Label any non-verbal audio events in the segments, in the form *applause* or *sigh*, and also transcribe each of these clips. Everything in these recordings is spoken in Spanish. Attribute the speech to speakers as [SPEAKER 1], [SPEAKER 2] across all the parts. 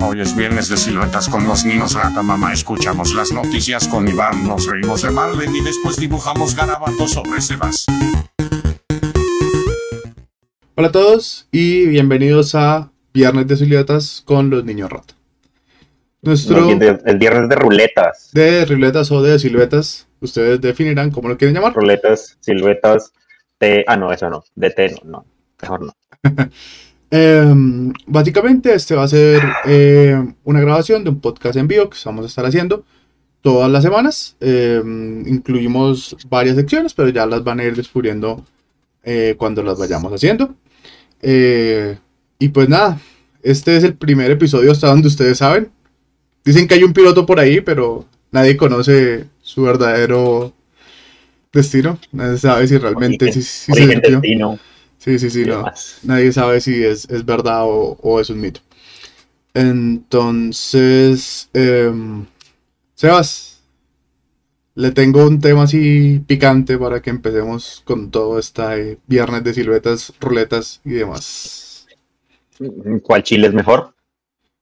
[SPEAKER 1] Hoy es viernes de siluetas con los niños rata mamá. Escuchamos las noticias con Iván, nos reímos de Marlene y después dibujamos garabatos sobre Sebas.
[SPEAKER 2] Hola a todos y bienvenidos a Viernes de Siluetas con los niños rata.
[SPEAKER 3] Nuestro el viernes de ruletas.
[SPEAKER 2] De ruletas o de siluetas. Ustedes definirán cómo lo quieren llamar.
[SPEAKER 3] Ruletas, siluetas, T. Ah, no, eso no. De T, no, no. Mejor no. *laughs*
[SPEAKER 2] Em, básicamente este va a ser em, una grabación de un podcast en vivo que vamos a estar haciendo todas las semanas. Em, incluimos varias secciones, pero ya las van a ir descubriendo eh, cuando las vayamos haciendo. Eh, y pues nada, este es el primer episodio hasta donde ustedes saben. Dicen que hay un piloto por ahí, pero nadie conoce su verdadero destino. Nadie sabe si realmente si, si se destino. Sí, sí, sí, no. Nadie sabe si es, verdad o, es un mito. Entonces, em, Sebas, le tengo un tema así picante para que empecemos con todo este viernes de siluetas, ruletas y demás.
[SPEAKER 3] ¿Cuál Chile es mejor?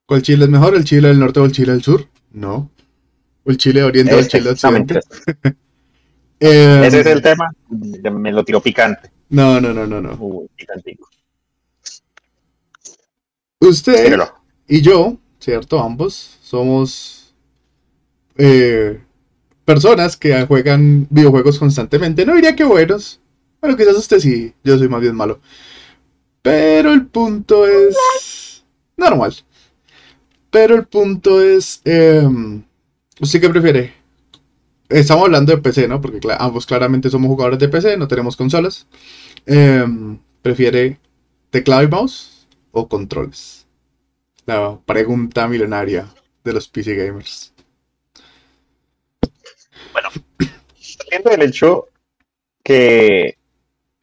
[SPEAKER 2] ¿Cuál Chile es mejor? ¿El Chile del norte o el Chile del sur? No. ¿O el Chile de oriente o el Chile occidente? *laughs*
[SPEAKER 3] Ese es el tema. Me lo tiró picante.
[SPEAKER 2] No, no, no, no, no. Usted y yo, ¿cierto? Ambos somos eh, personas que juegan videojuegos constantemente. No diría que buenos. Bueno, quizás usted sí, yo soy más bien malo. Pero el punto es... Normal. Pero el punto es... Em, ¿Usted qué prefiere? Estamos hablando de PC, ¿no? Porque ambos claramente somos jugadores de PC, no tenemos consolas. Em, ¿Prefiere teclado y mouse o controles? La pregunta milenaria de los PC gamers.
[SPEAKER 3] Bueno, viendo el hecho que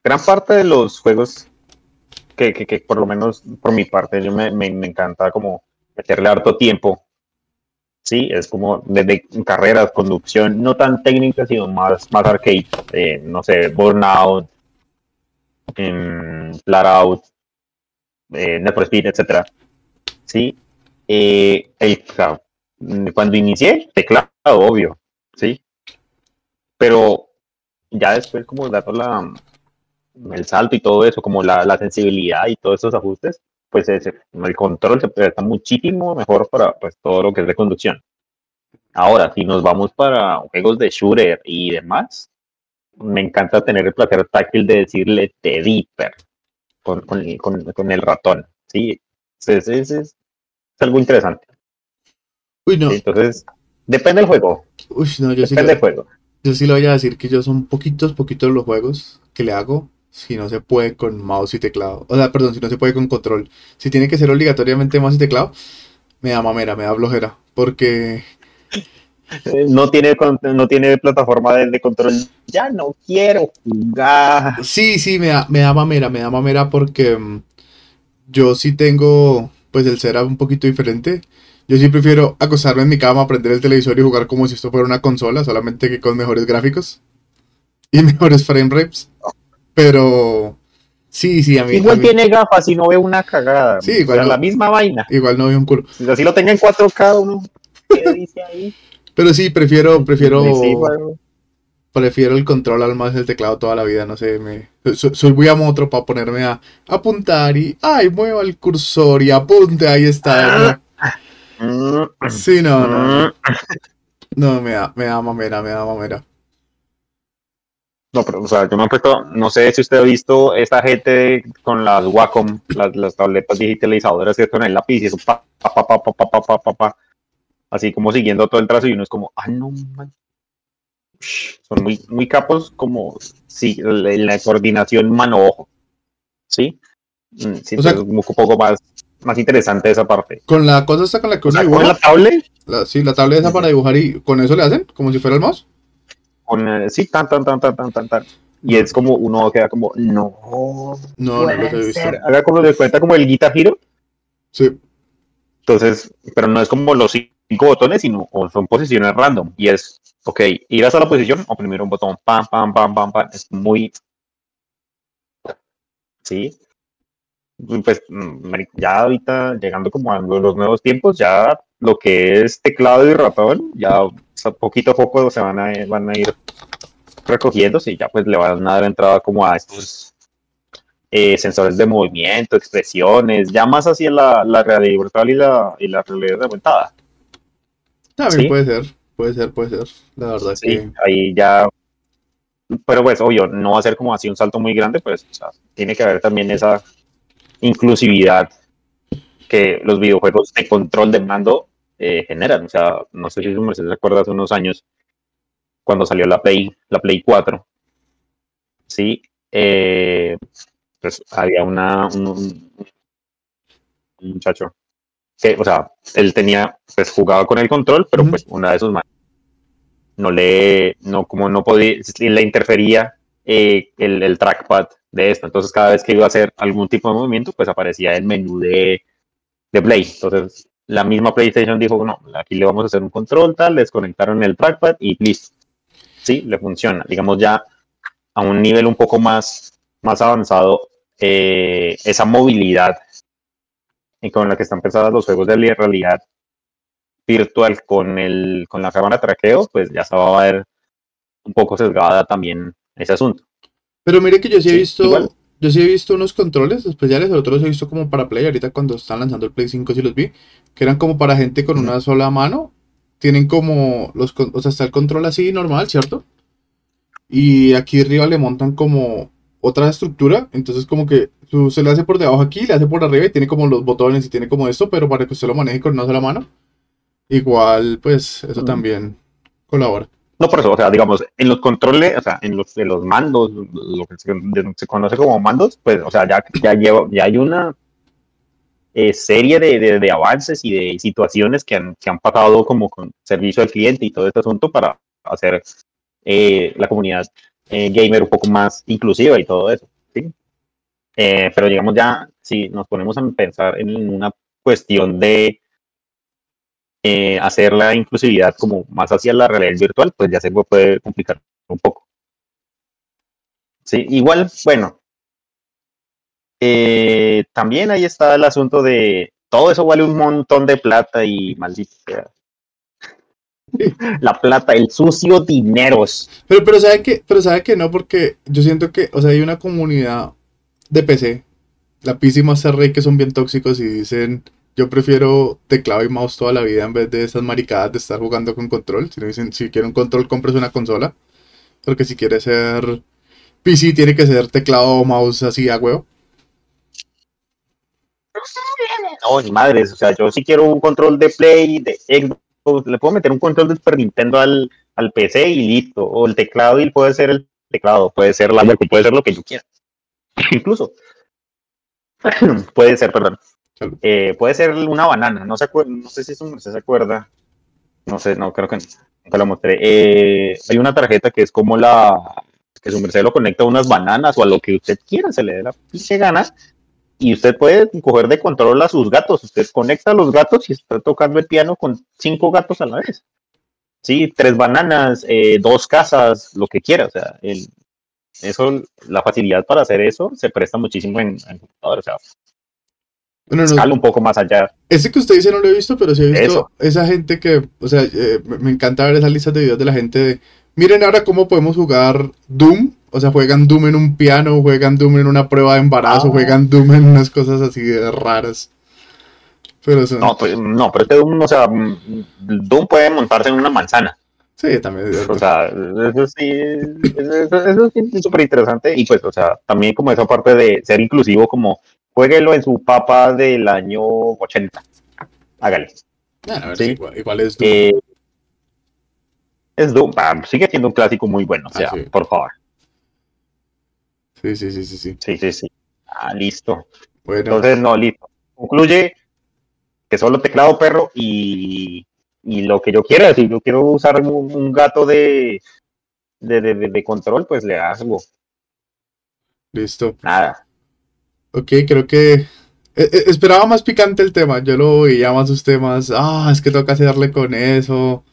[SPEAKER 3] gran parte de los juegos que, por lo menos por mi parte yo me, me encanta como meterle harto tiempo Sí, es como desde carreras, conducción, no tan técnica, sino más, más arcade. Eh, no sé, Burnout, en Flat Out, eh, Need for Speed, etc. Sí, eh, cuando inicié, teclado, obvio, sí. Pero ya después, como dato la, el salto y todo eso, como la sensibilidad y todos esos ajustes, pues el control se presta muchísimo mejor para pues, todo lo que es de conducción. Ahora, si nos vamos para juegos de shooter y demás, me encanta tener el placer táctil de decirle te dipper con, con, el ratón. Sí, es, es, algo interesante.
[SPEAKER 2] Uy, no.
[SPEAKER 3] entonces, depende del juego.
[SPEAKER 2] Uy, no, yo
[SPEAKER 3] depende sí del juego.
[SPEAKER 2] Yo sí lo voy a decir que yo son poquitos, poquitos los juegos que le hago si no se puede con mouse y teclado. O sea, perdón, si no se puede con control. Si tiene que ser obligatoriamente mouse y teclado, me da mamera, me da flojera. Porque.
[SPEAKER 3] Eh, no tiene, no tiene plataforma de, control. Ya no quiero jugar.
[SPEAKER 2] Sí, sí, me da, me da mamera, me da mamera porque mm, yo sí tengo pues el setup un poquito diferente. Yo sí prefiero acostarme en mi cama, prender el televisor y jugar como si esto fuera una consola, solamente que con mejores gráficos y *laughs* mejores frame rates. Pero sí, sí, a mí.
[SPEAKER 3] Igual tiene gafas y no ve una cagada.
[SPEAKER 2] Sí, igual.
[SPEAKER 3] la misma vaina.
[SPEAKER 2] Igual no ve un culo.
[SPEAKER 3] Si así lo tenga en 4K, uno. ¿Qué dice ahí?
[SPEAKER 2] Pero sí, prefiero, prefiero. prefiero el control al más el teclado toda la vida, no sé, me so- soy muy amotro para ponerme a apuntar y ay, mueva el cursor y apunte, ahí está.
[SPEAKER 3] Mm,
[SPEAKER 2] Sí, no, no,
[SPEAKER 3] mm.
[SPEAKER 2] no, me da, me da mamera, me da mamera.
[SPEAKER 3] No, pero, o sea, yo me he puesto, no sé si usted ha visto esta gente con las Wacom, las, las tabletas digitalizadoras que con el lápiz y eso, pa, pa, pa, pa, pa, pa, pa, pa, así como siguiendo todo el trazo y uno es como, ah, no, man. Son muy, muy capos como, sí, la, la coordinación mano-ojo, ¿sí? Mm, Sí,
[SPEAKER 2] O sea,
[SPEAKER 3] es un poco más, más interesante esa parte.
[SPEAKER 2] Con la cosa esta con la que
[SPEAKER 3] O
[SPEAKER 2] uno
[SPEAKER 3] sea, con la tablet,
[SPEAKER 2] la- sí, la tablet esa para dibujar y con eso le hacen, como si fuera el mouse.
[SPEAKER 3] Con, eh, sí, tan, tan, tan, tan, tan, tan, tan. Y es como, uno queda como, no,
[SPEAKER 2] No, no los he visto.
[SPEAKER 3] Haga como de cuenta como el Guitar Hero.
[SPEAKER 2] Sí.
[SPEAKER 3] Entonces, pero no es como los cinco botones, sino o son posiciones random. Y es, ok, ir hasta la posición, oprimir un botón, pam, pam, pam, pam, pam. Es muy. Sí. Pues mm, ya ahorita, llegando como a los nuevos tiempos, ya lo que es teclado y ratón, ya poquito a poco se van a, van a ir recogiéndose y ya pues le van a dar entrada como a estos eh, sensores de movimiento, expresiones, ya más hacia la, la realidad virtual y la, y la realidad aumentada.
[SPEAKER 2] También
[SPEAKER 3] Sí.
[SPEAKER 2] puede ser, puede ser, puede ser. La verdad
[SPEAKER 3] Sí,
[SPEAKER 2] que.
[SPEAKER 3] ahí ya. Pero pues, obvio, no va a ser como así un salto muy grande, pues o sea, tiene que haber también esa inclusividad que los videojuegos de control de mando eh, generan. O sea, no sé si su merced se acuerda hace unos años cuando salió la Play, la Play 4. Sí, eh, pues había una, un, muchacho que, o sea, él tenía, pues jugaba con el control, pero pues una de sus manos no le, no, como no podía, le interfería eh, el, el trackpad de esto. Entonces, cada vez que iba a hacer algún tipo de movimiento, pues aparecía el menú de, de Play. Entonces, la misma PlayStation dijo, no, aquí le vamos a hacer un control tal, desconectaron el trackpad y listo. Sí, le funciona. Digamos ya a un nivel un poco más, más avanzado, eh, esa movilidad y con la que están pensados los juegos de realidad virtual con el con la cámara traqueo, pues ya se va a ver un poco sesgada también ese asunto.
[SPEAKER 2] Pero mire que yo sí he
[SPEAKER 3] Sí,
[SPEAKER 2] visto.
[SPEAKER 3] igual.
[SPEAKER 2] Yo sí he visto unos controles especiales, otros los he visto como para Play. Ahorita cuando están lanzando el Play 5 sí los vi. Que eran como para gente con una sola mano. Tienen como los o sea, está el control así normal, ¿cierto? Y aquí arriba le montan como otra estructura. Entonces como que tú- se le hace por debajo aquí, le hace por arriba y tiene como los botones y tiene como esto, pero para que usted lo maneje con una sola mano. Igual, pues, eso también colabora.
[SPEAKER 3] No por eso, o sea, digamos, en los controles, o sea, en los de los mandos, lo que se, se conoce como mandos, pues, o sea, ya, ya lleva, ya hay una eh, serie de, de- de avances y de situaciones que han, que han pasado como con servicio al cliente y todo este asunto para hacer eh, la comunidad eh, gamer un poco más inclusiva y todo eso, ¿sí? Eh, pero digamos ya, si nos ponemos a pensar en una cuestión de eh, hacer la inclusividad como más hacia la realidad virtual, pues ya se puede complicar un poco. Sí, igual, bueno. eh, también ahí está el asunto de todo eso vale un montón de plata y maldito sea. La plata, el sucio dineros.
[SPEAKER 2] Pero, pero sabe que, pero sabe que no, porque yo siento que, o sea, hay una comunidad de PC, la PC Master Race, que son bien tóxicos y dicen, yo prefiero teclado y mouse toda la vida en vez de esas maricadas de estar jugando con control. Si no dicen, si quiere un control, compres una consola. Porque si quiere ser PC, tiene que ser teclado o mouse así a huevo.
[SPEAKER 3] No, ni madres, o sea, yo si quiero un control de Play, de Xbox, le puedo meter un control de Super Nintendo al, al PC y listo. O el teclado y puede ser el teclado, puede ser la puede ser lo que yo quiera. *laughs* Incluso. *clears throat* puede ser, perdón. Eh, puede ser una banana, no, se no sé si merced se acuerda. No sé, no, creo que nunca lo mostré. Eh, hay una tarjeta que es como la que su merced lo conecta a unas bananas o a lo que usted quiera, se le dé la pinche gana y usted puede coger de control a sus gatos. Usted conecta a los gatos y está tocando el piano con cinco gatos a la vez. Sí, tres bananas, eh, dos casas, lo que quiera. O sea, el, eso, la facilidad para hacer eso se presta muchísimo en, en computador. O sea,
[SPEAKER 2] Bueno, no,
[SPEAKER 3] un poco más allá.
[SPEAKER 2] Ese que usted dice no lo he visto, pero sí he visto
[SPEAKER 3] Eso.
[SPEAKER 2] esa gente que, o sea, eh, me encanta ver esas listas de videos de la gente de Miren ahora cómo podemos jugar Doom. O sea, juegan Doom en un piano, juegan Doom en una prueba de embarazo,
[SPEAKER 3] Ah.
[SPEAKER 2] juegan Doom en unas cosas así de raras. Pero son...
[SPEAKER 3] No, pues, no, pero este Doom, o sea, mm, Doom puede montarse en una manzana.
[SPEAKER 2] Sí, también es
[SPEAKER 3] O sea, eso sí, eso, eso sí es súper interesante. Y pues, o sea, también como esa parte de ser inclusivo, como jueguelo en su papa del año 80. Hágale.
[SPEAKER 2] Ah, a ver,
[SPEAKER 3] sí.
[SPEAKER 2] igual, igual es Doom.
[SPEAKER 3] Eh, es Doom, ah, sigue siendo un clásico muy bueno, o sea,
[SPEAKER 2] Ah, sí.
[SPEAKER 3] por favor.
[SPEAKER 2] Sí, sí, sí, sí, sí.
[SPEAKER 3] Sí, sí, sí. Ah, listo.
[SPEAKER 2] Bueno,
[SPEAKER 3] Entonces, no, listo. Concluye que solo teclado perro y, y lo que yo quiera, si yo quiero usar un, un gato de, de, de- de control, pues le hago.
[SPEAKER 2] listo.
[SPEAKER 3] Nada.
[SPEAKER 2] Ok, creo que eh, eh, esperaba más picante el tema. Yo lo veía más usted más. Ah, es que toca hacerle con eso.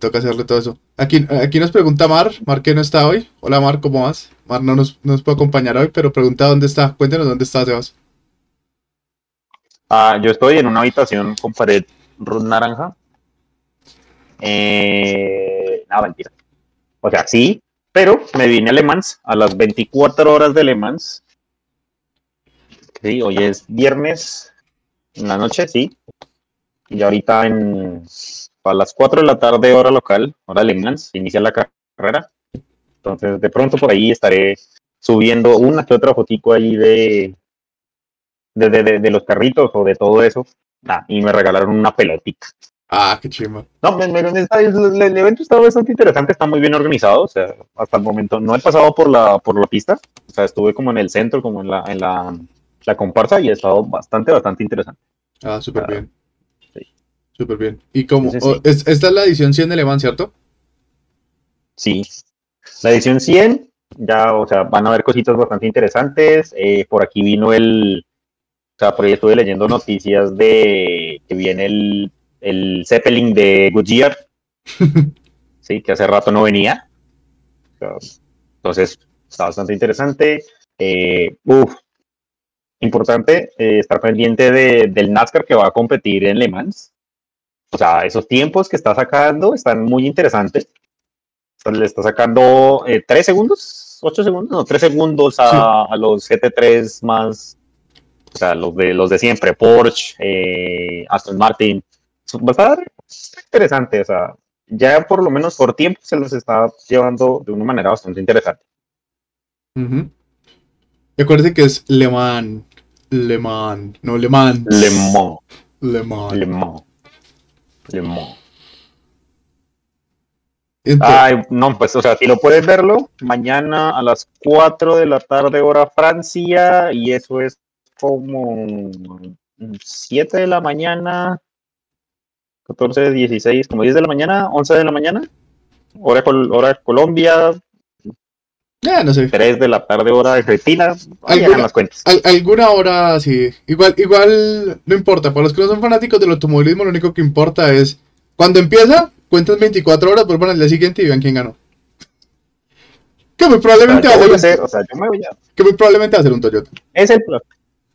[SPEAKER 2] Toca hacerle todo eso. Aquí, aquí nos pregunta Mar. Mar que no está hoy. Hola Mar, ¿cómo vas? Mar no nos, no nos puede acompañar hoy, pero pregunta dónde está. Cuéntenos dónde está, Sebas.
[SPEAKER 3] Ah, yo estoy en una habitación con pared ru- naranja. Eh, no, mentira. O sea, sí, pero me vine a Le Mans a las 24 horas de Le Mans. Sí, hoy es viernes en la noche, sí. Y ahorita en, a las 4 de la tarde, hora local, hora Le Mans, inicia la ca- carrera. Entonces, de pronto por ahí estaré subiendo una que otra fotico ahí de, de, de, de- de los carritos o de todo eso. Ah, y me regalaron una pelotita.
[SPEAKER 2] Ah, qué chimba.
[SPEAKER 3] No, el, el evento está bastante interesante, está muy bien organizado. O sea, hasta el momento no he pasado por la, por la pista. O sea, estuve como en el centro, como en la, en la, la comparsa y ha estado bastante, bastante interesante.
[SPEAKER 2] Ah, súper
[SPEAKER 3] Ah,
[SPEAKER 2] bien.
[SPEAKER 3] sí.
[SPEAKER 2] Súper bien. Y como.
[SPEAKER 3] Sí, sí, sí.
[SPEAKER 2] oh, es- esta es la edición 100 de Le Mans, ¿cierto?
[SPEAKER 3] Sí. La edición 100, ya, o sea, van a haber cositas bastante interesantes. Eh, por aquí vino el. O sea, por ahí estuve leyendo noticias de que viene el, el Zeppelin de Goodyear. *laughs* sí, que hace rato no venía. Entonces, está bastante interesante. Eh, uf, importante eh, estar pendiente de- del NASCAR que va a competir en Le Mans. O sea, esos tiempos que está sacando están muy interesantes. Le está sacando 3 segundos, 8 segundos, no, 3 segundos a, a los GT3 más, o sea, los de, los de siempre, Porsche, eh, Aston Martin. Va a estar interesante, o sea, ya por lo menos por tiempo se los está llevando de una manera bastante interesante.
[SPEAKER 2] Acuérdense que es Le Mans. Le Mans. No, Le Mans.
[SPEAKER 3] Le Mans,
[SPEAKER 2] Le Mans.
[SPEAKER 3] Le Mans, Le Mans.
[SPEAKER 2] Entonces-
[SPEAKER 3] Ay, no, pues, o sea, si lo puedes verlo, mañana a las 4 de la tarde, hora Francia, y eso es como 7 de la mañana, 14, 16, como 10 de la mañana, 11 de la mañana, hora, Col- hora Colombia,
[SPEAKER 2] Ya, no sé.
[SPEAKER 3] 3 de la tarde, hora Argentina, ahí
[SPEAKER 2] ¿Alguna-
[SPEAKER 3] las cuentas.
[SPEAKER 2] Al- alguna hora sí. Igual, igual no importa. Para los que no son fanáticos del automovilismo, lo único que importa es cuando empieza, cuentan 24 horas, vuelvan al día siguiente y vean quién ganó. Que muy probablemente va a ser un Toyota.
[SPEAKER 3] Es el plan.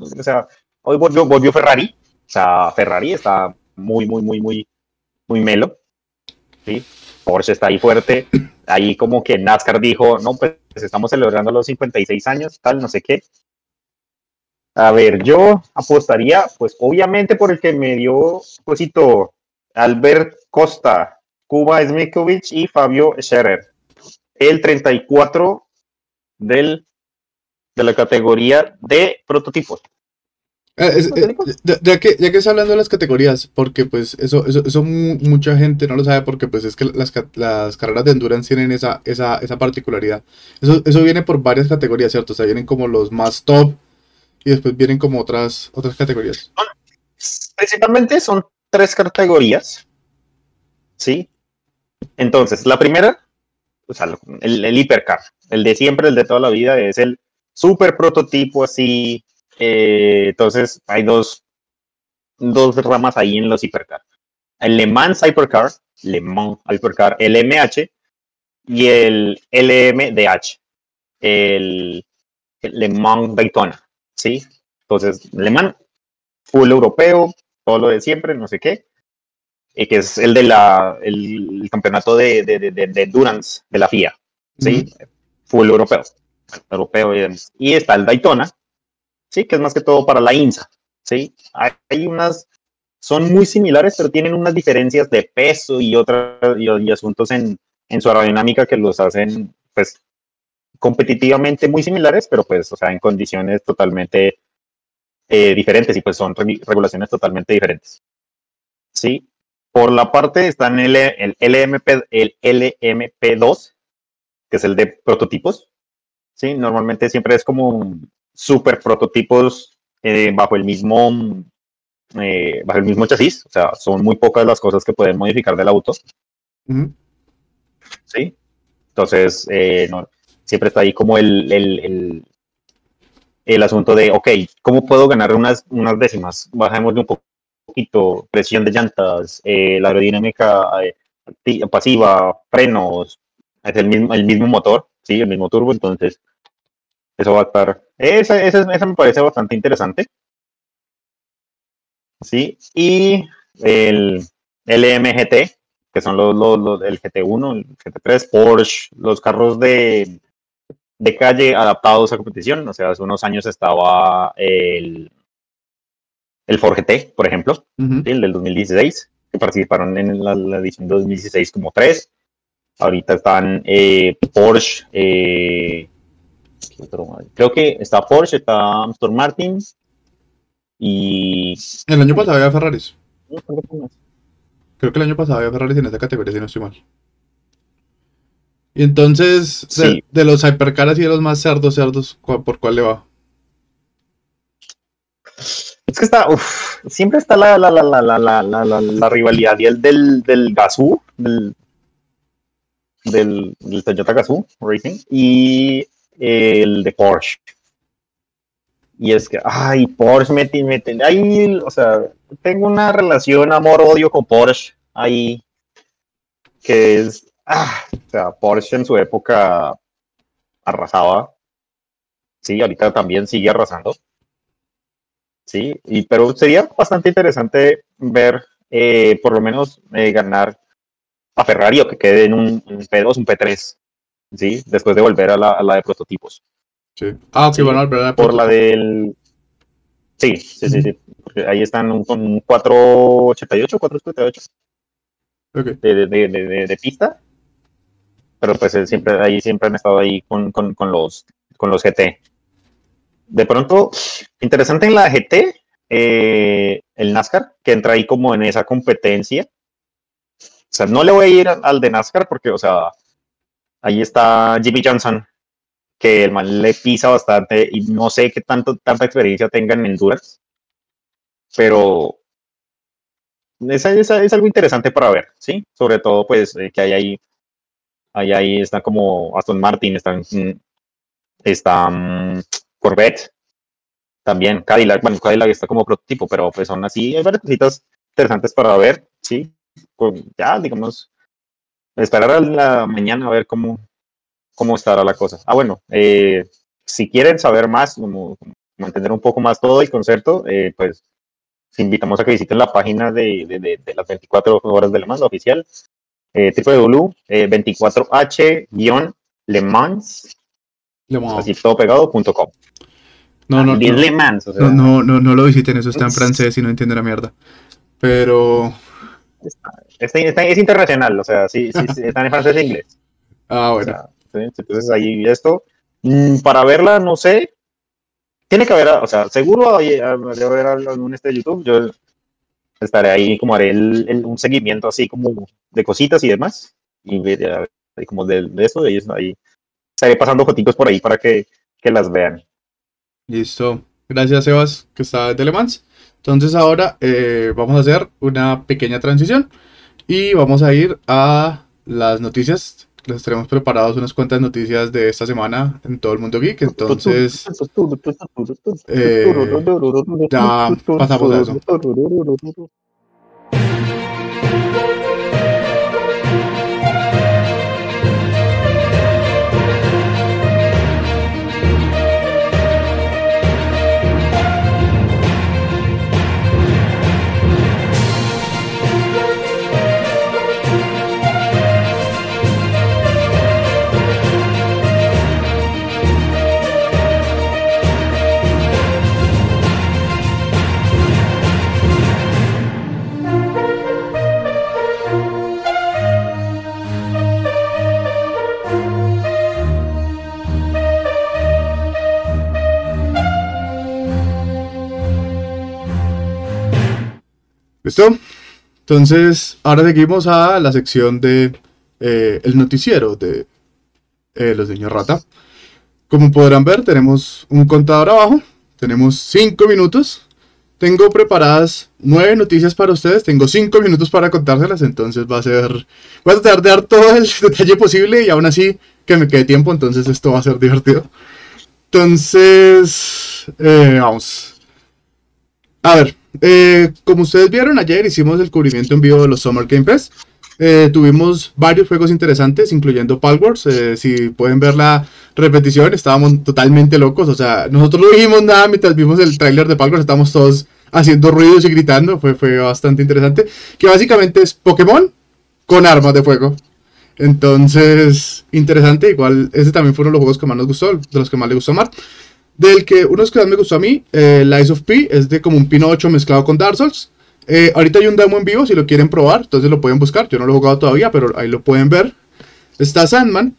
[SPEAKER 3] O sea, hoy volvió, volvió Ferrari. O sea, Ferrari está muy, muy, muy, muy, muy melo. ¿sí? Porsche está ahí fuerte. Ahí como que NASCAR dijo, no, pues estamos celebrando los 56 años, tal, no sé qué. A ver, yo apostaría, pues obviamente por el que me dio cosito, Albert Costa, Cuba Smikovich y Fabio Scherer. El 34 del, de la categoría de prototipos.
[SPEAKER 2] Es- eh, ya, ya que, ya que está hablando de las categorías, porque pues eso, eso, eso mu- mucha gente no lo sabe porque pues es que las, las carreras de endurance tienen esa, esa, esa particularidad. Eso, eso viene por varias categorías, ¿cierto? O sea, vienen como los más top y después vienen como otras, otras categorías.
[SPEAKER 3] Principalmente son tres categorías. ¿Sí? Entonces, la primera, o sea, el, el hipercar, el de siempre, el de toda la vida, es el super prototipo así. eh, entonces, hay dos, dos ramas ahí en los hipercar. El Le Mans Hypercar, Le Mans Hypercar LMH y el LMDH, el, el Le Mans Daytona, ¿sí? Entonces, Le Mans, full europeo, todo lo de siempre, no sé qué, eh, que es el de la, el, el campeonato de, de, de, endurance de la FIA, ¿sí? Full europeo, europeo y está el Daytona, ¿sí? Que es más que todo para la INSA, ¿sí? Hay, unas, son muy similares, pero tienen unas diferencias de peso y otras, y, asuntos en, en su aerodinámica que los hacen, pues, competitivamente muy similares, pero pues, o sea, en condiciones totalmente eh, diferentes y pues son re- regulaciones totalmente diferentes. Sí. Por la parte están el, el LMP, el LMP2, que es el de prototipos. Sí, normalmente siempre es como super prototipos eh, bajo el mismo eh, bajo el mismo chasis. O sea, son muy pocas las cosas que pueden modificar del auto. ¿sí? Entonces, eh, no, siempre está ahí como el, el, el, el asunto de, ok, ¿cómo puedo ganar unas, unas décimas? Bajemos de un po- poquito, presión de llantas, la aerodinámica pasiva, frenos, es el mismo, el mismo motor, sí, el mismo turbo, entonces eso va a estar, esa, esa, esa me parece bastante interesante. Sí, y el LMGT, que son los, los, los- el GT1, el GT3, Porsche, los carros de, de calle adaptados a competición. O sea, hace unos años estaba el, el Ford GT, por ejemplo,
[SPEAKER 2] Ujú.
[SPEAKER 3] ¿sí? el del 2016, que participaron en la, la edición 2016 como tres. Ahorita están eh, Porsche, eh, creo que está Porsche, está Aston Martin y
[SPEAKER 2] El año pasado había Ferraris. Creo que el año pasado había Ferraris en esa categoría, si no estoy mal. Y entonces, de,
[SPEAKER 3] Sí.
[SPEAKER 2] de los hypercars y de los más cerdos, cerdos, ¿cuál- ¿por cuál le va?
[SPEAKER 3] Es que está, uf, siempre está la, la, la, la, la, la, la, rivalidad y el del, del del, del, del Toyota Gazoo Racing y el de Porsche. Y es que, ay, Porsche me, me ahí, o sea, tengo una relación amor-odio con Porsche ahí, que es, ah, o sea, Porsche en su época arrasaba, sí, ahorita también sigue arrasando. Sí, y, pero sería bastante interesante ver eh, por lo menos eh, ganar a Ferrari o que quede en un, un P2, un P3, ¿sí? Después de volver a la, a la de prototipos.
[SPEAKER 2] Sí. Ah,
[SPEAKER 3] Sí,
[SPEAKER 2] van a volver a
[SPEAKER 3] Por la del... Sí, sí, sí, sí. Porque ahí están un- con un 488, 488
[SPEAKER 2] Ok.
[SPEAKER 3] de, de, de, de- pista. Pero pues siempre, ahí siempre han estado ahí con, con, con los, con los GT. De pronto, interesante en la GT, eh, el NASCAR, que entra ahí como en esa competencia. O sea, no le voy a ir al de NASCAR porque, o sea, ahí está Jimmy Johnson, que el man le pisa bastante y no sé qué tanto, tanta experiencia tenga en Endurance, pero es, es, algo interesante para ver, ¿sí? Sobre todo, pues, eh, que hay ahí, ahí, ahí está como Aston Martin, están, está mm, Corvette, también Cadillac, bueno, Cadillac está como prototipo, pero pues aún así hay varias cositas interesantes para ver, ¿sí? Con, ya, digamos, esperar a la mañana a ver cómo, cómo estará la cosa. Ah, bueno, eh, si quieren saber más, como, entender un poco más todo el concepto, eh, pues invitamos a que visiten la página de, de, de- de las 24 horas de Le Mans, la oficial, eh, www.24h-le Mans, así todo pegado.com.
[SPEAKER 2] No, no, no,
[SPEAKER 3] Le Mans, o sea,
[SPEAKER 2] no, no, no, no lo visiten, eso está en francés y no entiende la mierda. Pero,
[SPEAKER 3] está- está- es internacional, o sea, sí, sí, sí, está en francés e inglés. *laughs*
[SPEAKER 2] ah,
[SPEAKER 3] O
[SPEAKER 2] bueno.
[SPEAKER 3] sea, ¿sí? Entonces ahí esto, mm, para verla, no sé, tiene que haber, o sea, seguro hay- debe haber algún este de YouTube, yo estaré ahí como haré el- el- un seguimiento así como de cositas y demás, y ahí como de, de eso, de ellos ahí, estaré pasando fotitos por ahí para que, que las vean.
[SPEAKER 2] Listo. Gracias, Sebas, que está de Le Mans. Entonces ahora eh, vamos a hacer una pequeña transición y vamos a ir a las noticias. Les tenemos preparados unas cuantas noticias de esta semana en todo el mundo geek. Entonces, eh, ya pasamos a eso. ¿Listo? Entonces, ahora seguimos a la sección de eh, el noticiero de eh, los niños rata. Como podrán ver, tenemos un contador abajo. Tenemos 5 minutos. Tengo preparadas 9 noticias para ustedes. Tengo 5 minutos para contárselas. Entonces va a ser. Voy a tratar de dar todo el *laughs* detalle posible y aún así que me quede tiempo. Entonces esto va a ser divertido. Entonces, eh, vamos. A ver, eh, como ustedes vieron, ayer hicimos el cubrimiento en vivo de los Summer Game Fest. Eh, tuvimos varios juegos interesantes, incluyendo Palworld. Eh, si pueden ver la repetición, estábamos totalmente locos. O sea, nosotros no dijimos nada mientras vimos el tráiler de Palworld. Estábamos todos haciendo ruidos y gritando. Fue, fue bastante interesante. Que básicamente es Pokémon con armas de fuego. Entonces, interesante. Igual, ese también fue uno de los juegos que más nos gustó, de los que más le gustó a Mar. Del que uno de los que más me gustó a mí, eh, Lies of P, es de como un Pinocho mezclado con Dark Souls. Eh, ahorita hay un demo en vivo si lo quieren probar, entonces lo pueden buscar. Yo no lo he jugado todavía, pero ahí lo pueden ver. Está Sandman,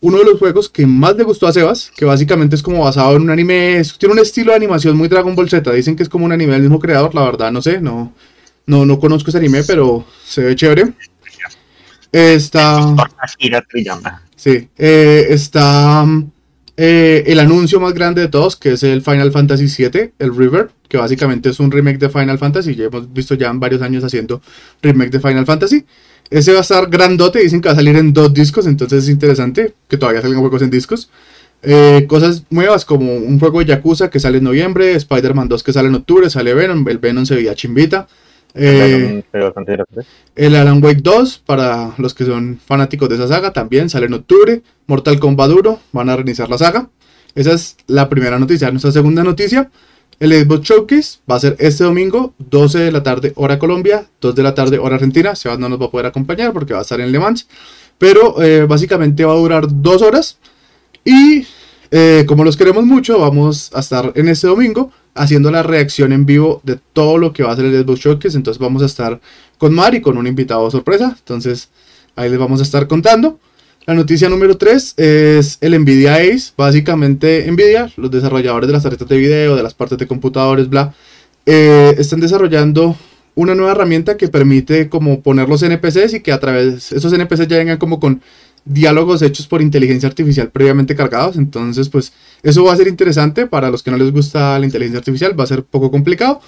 [SPEAKER 2] uno de los juegos que más le gustó a Sebas, que básicamente es como basado en un anime, es- tiene un estilo de animación muy Dragon Ball Z. Dicen que es como un anime del mismo creador, la verdad no sé, no, no, no conozco ese anime, pero se ve chévere. Está. Sí, eh, está mm, eh, el anuncio más grande de todos, que es el Final Fantasy VII, el River, que básicamente es un remake de Final Fantasy. Ya hemos visto ya en varios años haciendo remake de Final Fantasy. Ese va a estar grandote, dicen que va a salir en dos discos, entonces es interesante que todavía salgan juegos en discos. Eh, cosas nuevas como un juego de Yakuza que sale en noviembre, Spider-Man 2 que sale en octubre, sale Venom, el Venom se veía chimbita. Eh, el Alan Wake 2, para los que son fanáticos de esa saga, también sale en octubre. Mortal Kombat Duro, van a reiniciar la saga. Esa es la primera noticia. Nuestra segunda noticia, el Xbox Showcase va a ser este domingo, 12 de la tarde, hora Colombia, 2 de la tarde, hora Argentina. Sebas no nos va a poder acompañar porque va a estar en Le Mans. Pero eh, básicamente va a durar dos horas. Y eh, como los queremos mucho, vamos a estar en este domingo haciendo la reacción en vivo de todo lo que va a ser el Xbox Showcase. Entonces vamos a estar con Mar y con un invitado sorpresa. Entonces ahí les vamos a estar contando. La noticia número 3 es el Nvidia Ace. Básicamente Nvidia, los desarrolladores de las tarjetas de video, de las partes de computadores, bla, eh, están desarrollando una nueva herramienta que permite como poner los NPCs y que a través esos NPCs ya vengan como con diálogos hechos por inteligencia artificial previamente cargados. Entonces, pues eso va a ser interesante para los que no les gusta la inteligencia artificial, va a ser poco complicado,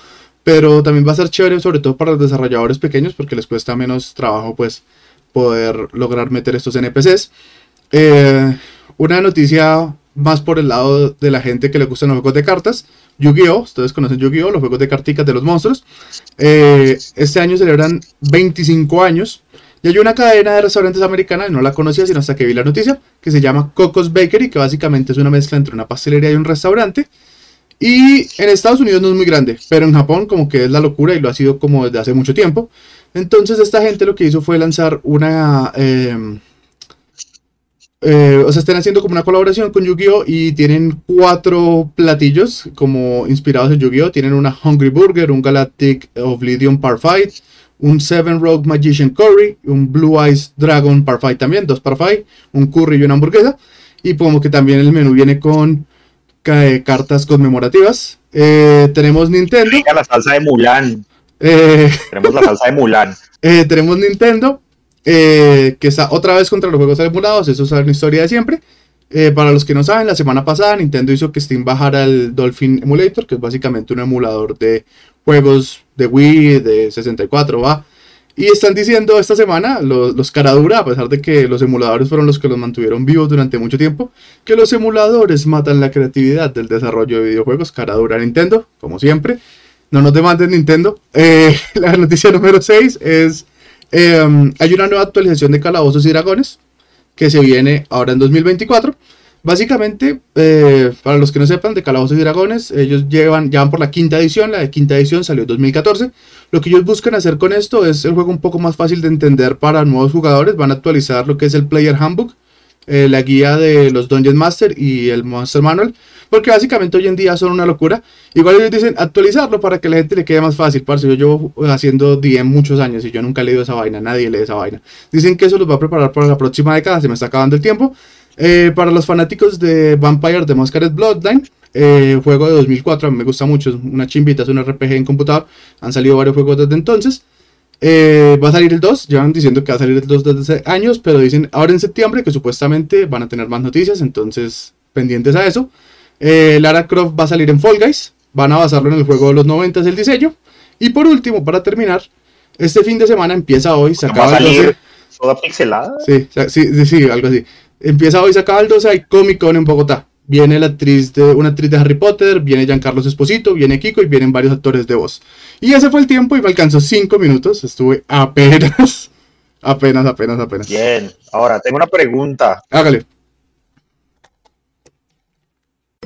[SPEAKER 2] pero también va a ser chévere sobre todo para los desarrolladores pequeños porque les cuesta menos trabajo pues poder lograr meter estos NPCs. Eh, una noticia más por el lado de la gente que le gustan los juegos de cartas. Yu-Gi-Oh! Ustedes conocen Yu-Gi-Oh! Los juegos de carticas de los monstruos. Eh, este año celebran 25 años. Y hay una cadena de restaurantes americana, y no la conocía sino hasta que vi la noticia, que se llama Coco's Bakery, que básicamente es una mezcla entre una pastelería y un restaurante. Y en Estados Unidos no es muy grande, pero en Japón como que es la locura y lo ha sido como desde hace mucho tiempo. Entonces esta gente lo que hizo fue lanzar una... eh, eh, o sea, están haciendo como una colaboración con Yu-Gi-Oh! y tienen cuatro platillos como inspirados en Yu-Gi-Oh! Tienen una Hungry Burger, un Galactic Oblivion Parfait, un Seven Rogue Magician Curry, un Blue Eyes Dragon Parfait también, dos Parfait, un curry y una hamburguesa. Y como que también el menú viene con eh, cartas conmemorativas. Eh, tenemos Nintendo.
[SPEAKER 3] La salsa de Mulan.
[SPEAKER 2] eh,
[SPEAKER 3] Tenemos la salsa de Mulan. *laughs*
[SPEAKER 2] eh, tenemos Nintendo, que está otra vez contra los juegos emulados, eso es una historia de siempre. Eh, para los que no saben, la semana pasada Nintendo hizo que Steam bajara el Dolphin Emulator, que es básicamente un emulador de juegos de Wii, de 64, va. Y están diciendo esta semana, los, los caradura, a pesar de que los emuladores fueron los que los mantuvieron vivos durante mucho tiempo, que los emuladores matan la creatividad del desarrollo de videojuegos. Caradura Nintendo, como siempre. No nos demanden Nintendo. Eh, *laughs* la noticia número 6 es, eh, hay una nueva actualización de Calabozos y Dragones que se viene ahora en 2024. Básicamente, eh, para los que no sepan, de Calabozos y Dragones, ellos llevan, ya por la quinta edición, la de quinta edición salió en 2014. Lo que ellos buscan hacer con esto es el juego un poco más fácil de entender para nuevos jugadores. Van a actualizar lo que es el Player Handbook, eh, la guía de los Dungeon Master y el Monster Manual, porque básicamente hoy en día son una locura. Igual ellos dicen actualizarlo para que la gente le quede más fácil. Parce, yo llevo haciendo DM muchos años y yo nunca he leído esa vaina, nadie lee esa vaina. Dicen que eso los va a preparar para la próxima década, se me está acabando el tiempo. Eh, para los fanáticos de Vampire The Masquerade Bloodline, eh, juego de 2004, me gusta mucho, es una chimbita, es un RPG en computador, han salido varios juegos desde entonces. Eh, va a salir el 2, llevan diciendo que va a salir el 2 desde hace años, pero dicen ahora en septiembre que supuestamente van a tener más noticias, entonces pendientes a eso. Eh, Lara Croft va a salir en Fall Guys, van a basarlo en el juego de los 90 el diseño. Y por último, para terminar, este fin de semana empieza hoy, se
[SPEAKER 3] ¿Va a
[SPEAKER 2] acaba el 12.
[SPEAKER 3] salir toda pixelada?
[SPEAKER 2] Sí, sí, sí, sí, algo así. Empieza hoy, se acaba el 12, hay Comic Con en Bogotá. Viene la actriz de, una actriz de Harry Potter, viene Giancarlo Esposito, viene Kiko y vienen varios actores de voz. Y ese fue el tiempo y me alcanzó 5 minutos. Estuve apenas, *laughs* apenas, apenas, apenas.
[SPEAKER 3] Bien. Ahora, tengo una pregunta.
[SPEAKER 2] Hágale.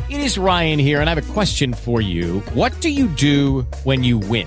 [SPEAKER 4] It is Ryan here, and I have a question for you. What do you do when you win?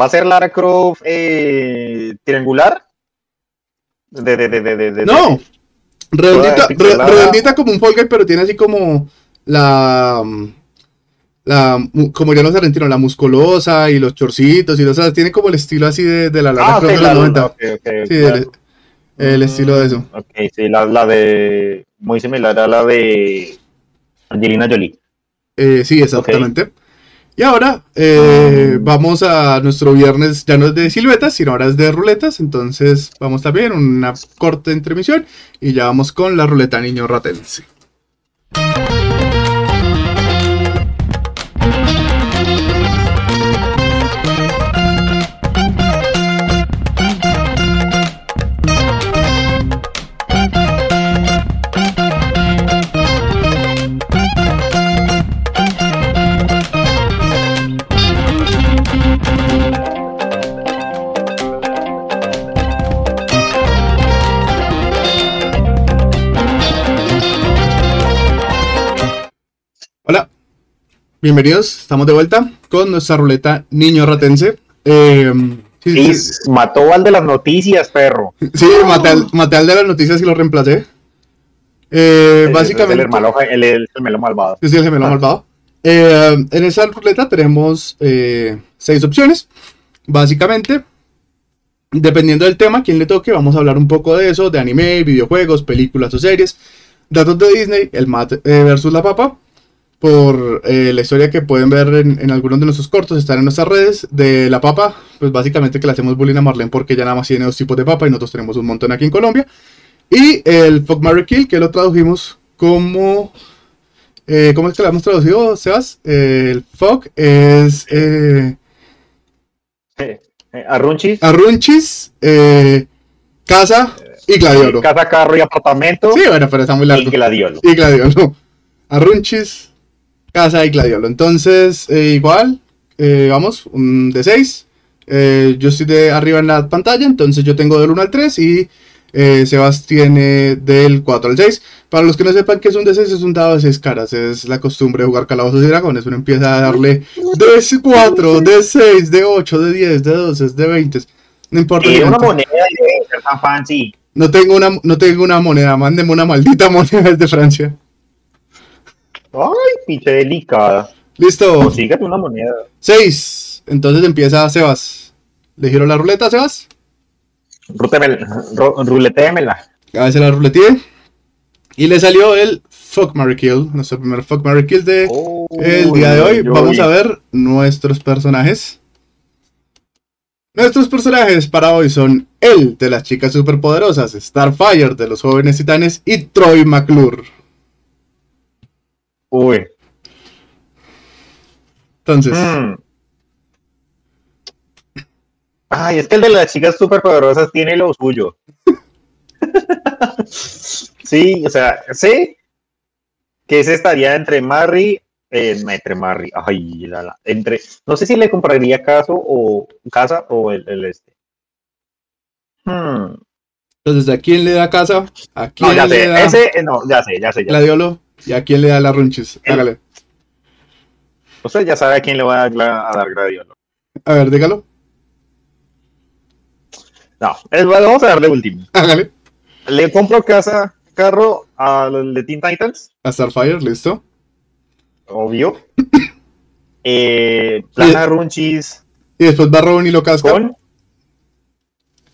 [SPEAKER 3] ¿Va a ser Lara Croft eh, triangular? De, de, de, de, de- de-
[SPEAKER 2] No, redondita, re- como un Fall Guy, pero tiene así como la. la como dirían los argentinos, la musculosa y los chorcitos y los. o sea, tiene como el estilo así de, de la Lara
[SPEAKER 3] Ah,
[SPEAKER 2] Croft de
[SPEAKER 3] la,
[SPEAKER 2] los 90.
[SPEAKER 3] ok, ok,
[SPEAKER 2] Sí,
[SPEAKER 3] claro.
[SPEAKER 2] el, el estilo de eso.
[SPEAKER 3] Ok, sí, la, la de. Muy similar a la de Angelina Jolie.
[SPEAKER 2] Eh, sí, exactamente. Y ahora eh, vamos a nuestro viernes, ya no es de siluetas, sino ahora es de ruletas. Entonces vamos también una corta intermisión y ya vamos con la ruleta niño ratense. Bienvenidos, estamos de vuelta con nuestra ruleta niño ratense. Eh, sí, sí,
[SPEAKER 3] Sí, mató al de las noticias, perro.
[SPEAKER 2] sí, maté al, maté al de las noticias y lo reemplacé. Eh,
[SPEAKER 3] El-
[SPEAKER 2] básicamente,
[SPEAKER 3] El hermano, el, el gemelo malvado.
[SPEAKER 2] soy el gemelo
[SPEAKER 3] Ah.
[SPEAKER 2] malvado. Eh, en esa ruleta tenemos eh, seis opciones. Básicamente, dependiendo del tema, quien le toque, vamos a hablar un poco de eso, de anime, videojuegos, películas o series, datos de Disney, el Matt eh, versus la papa, por eh, la historia que pueden ver en, en algunos de nuestros cortos, están en nuestras redes, de la papa, pues básicamente que le hacemos bullying a Marlene porque ella nada más tiene dos tipos de papa y nosotros tenemos un montón aquí en Colombia, y el Fuck Mary Kill, que lo tradujimos como... eh, ¿Cómo es que lo hemos traducido, Sebas? Eh, el Fuck es...
[SPEAKER 3] Arrunchis,
[SPEAKER 2] Arrunchis, Casa y Gladiolo.
[SPEAKER 3] casa, carro y apartamento.
[SPEAKER 2] Sí, bueno, pero está muy
[SPEAKER 3] y
[SPEAKER 2] largo.
[SPEAKER 3] gladiolo.
[SPEAKER 2] Y Gladiolo. Arrunchis, casa y gladiolo. Entonces, eh, igual, eh, vamos, un de 6. yo estoy de arriba en la pantalla, entonces yo tengo del 1 al 3 y eh, Sebas tiene del 4 al 6. Para los que no sepan que es un D6, es un dado de 6 caras. Es la costumbre de jugar calabozos y dragones. Uno empieza a darle D4, D6, D8, D10, D12, D20. No importa. El
[SPEAKER 3] una moneda de ser tan fancy.
[SPEAKER 2] No tengo una, no tengo una moneda. Mándeme una maldita *laughs* moneda desde Francia.
[SPEAKER 3] Ay, pinche delicada.
[SPEAKER 2] Listo.
[SPEAKER 3] Consígate una moneda.
[SPEAKER 2] 6. Entonces empieza Sebas. ¿Le giro la ruleta, Sebas?
[SPEAKER 3] Ruletémela.
[SPEAKER 2] A veces la ruletilla. Y le salió el Fuck Mary Kill. Nuestro primer Fuck Mary Kill de el día de hoy. Vamos a ver nuestros personajes. Nuestros personajes para hoy son el de las chicas superpoderosas, Starfire de los jóvenes titanes y Troy McClure.
[SPEAKER 3] Uy.
[SPEAKER 2] Entonces,
[SPEAKER 3] Mm. Ay, es que el de las chicas superpoderosas tiene lo suyo. *laughs* sí, o sea, sé que ese estaría entre Marry, eh, entre Marry, ay, la, la, entre, no sé si le compraría caso o casa o el, el este. Hmm,
[SPEAKER 2] entonces, ¿a quién le da casa? ¿A
[SPEAKER 3] No,
[SPEAKER 2] quién
[SPEAKER 3] ya
[SPEAKER 2] le
[SPEAKER 3] sé,
[SPEAKER 2] da
[SPEAKER 3] ese, eh, no, ya sé, ya sé, ya sé.
[SPEAKER 2] gladiolo? ¿Y a quién le da la runchis? Hágale.
[SPEAKER 3] Usted ya sabe a quién le va a dar, la- a dar gladiolo.
[SPEAKER 2] A ver, dígalo.
[SPEAKER 3] No, es, vamos a darle último.
[SPEAKER 2] Hágale.
[SPEAKER 3] Le compro casa, carro al de Teen Titans.
[SPEAKER 2] A Starfire, listo.
[SPEAKER 3] obvio. *coughs* Eh, plana Runchis
[SPEAKER 2] Y después va Robin y lo casca.
[SPEAKER 3] con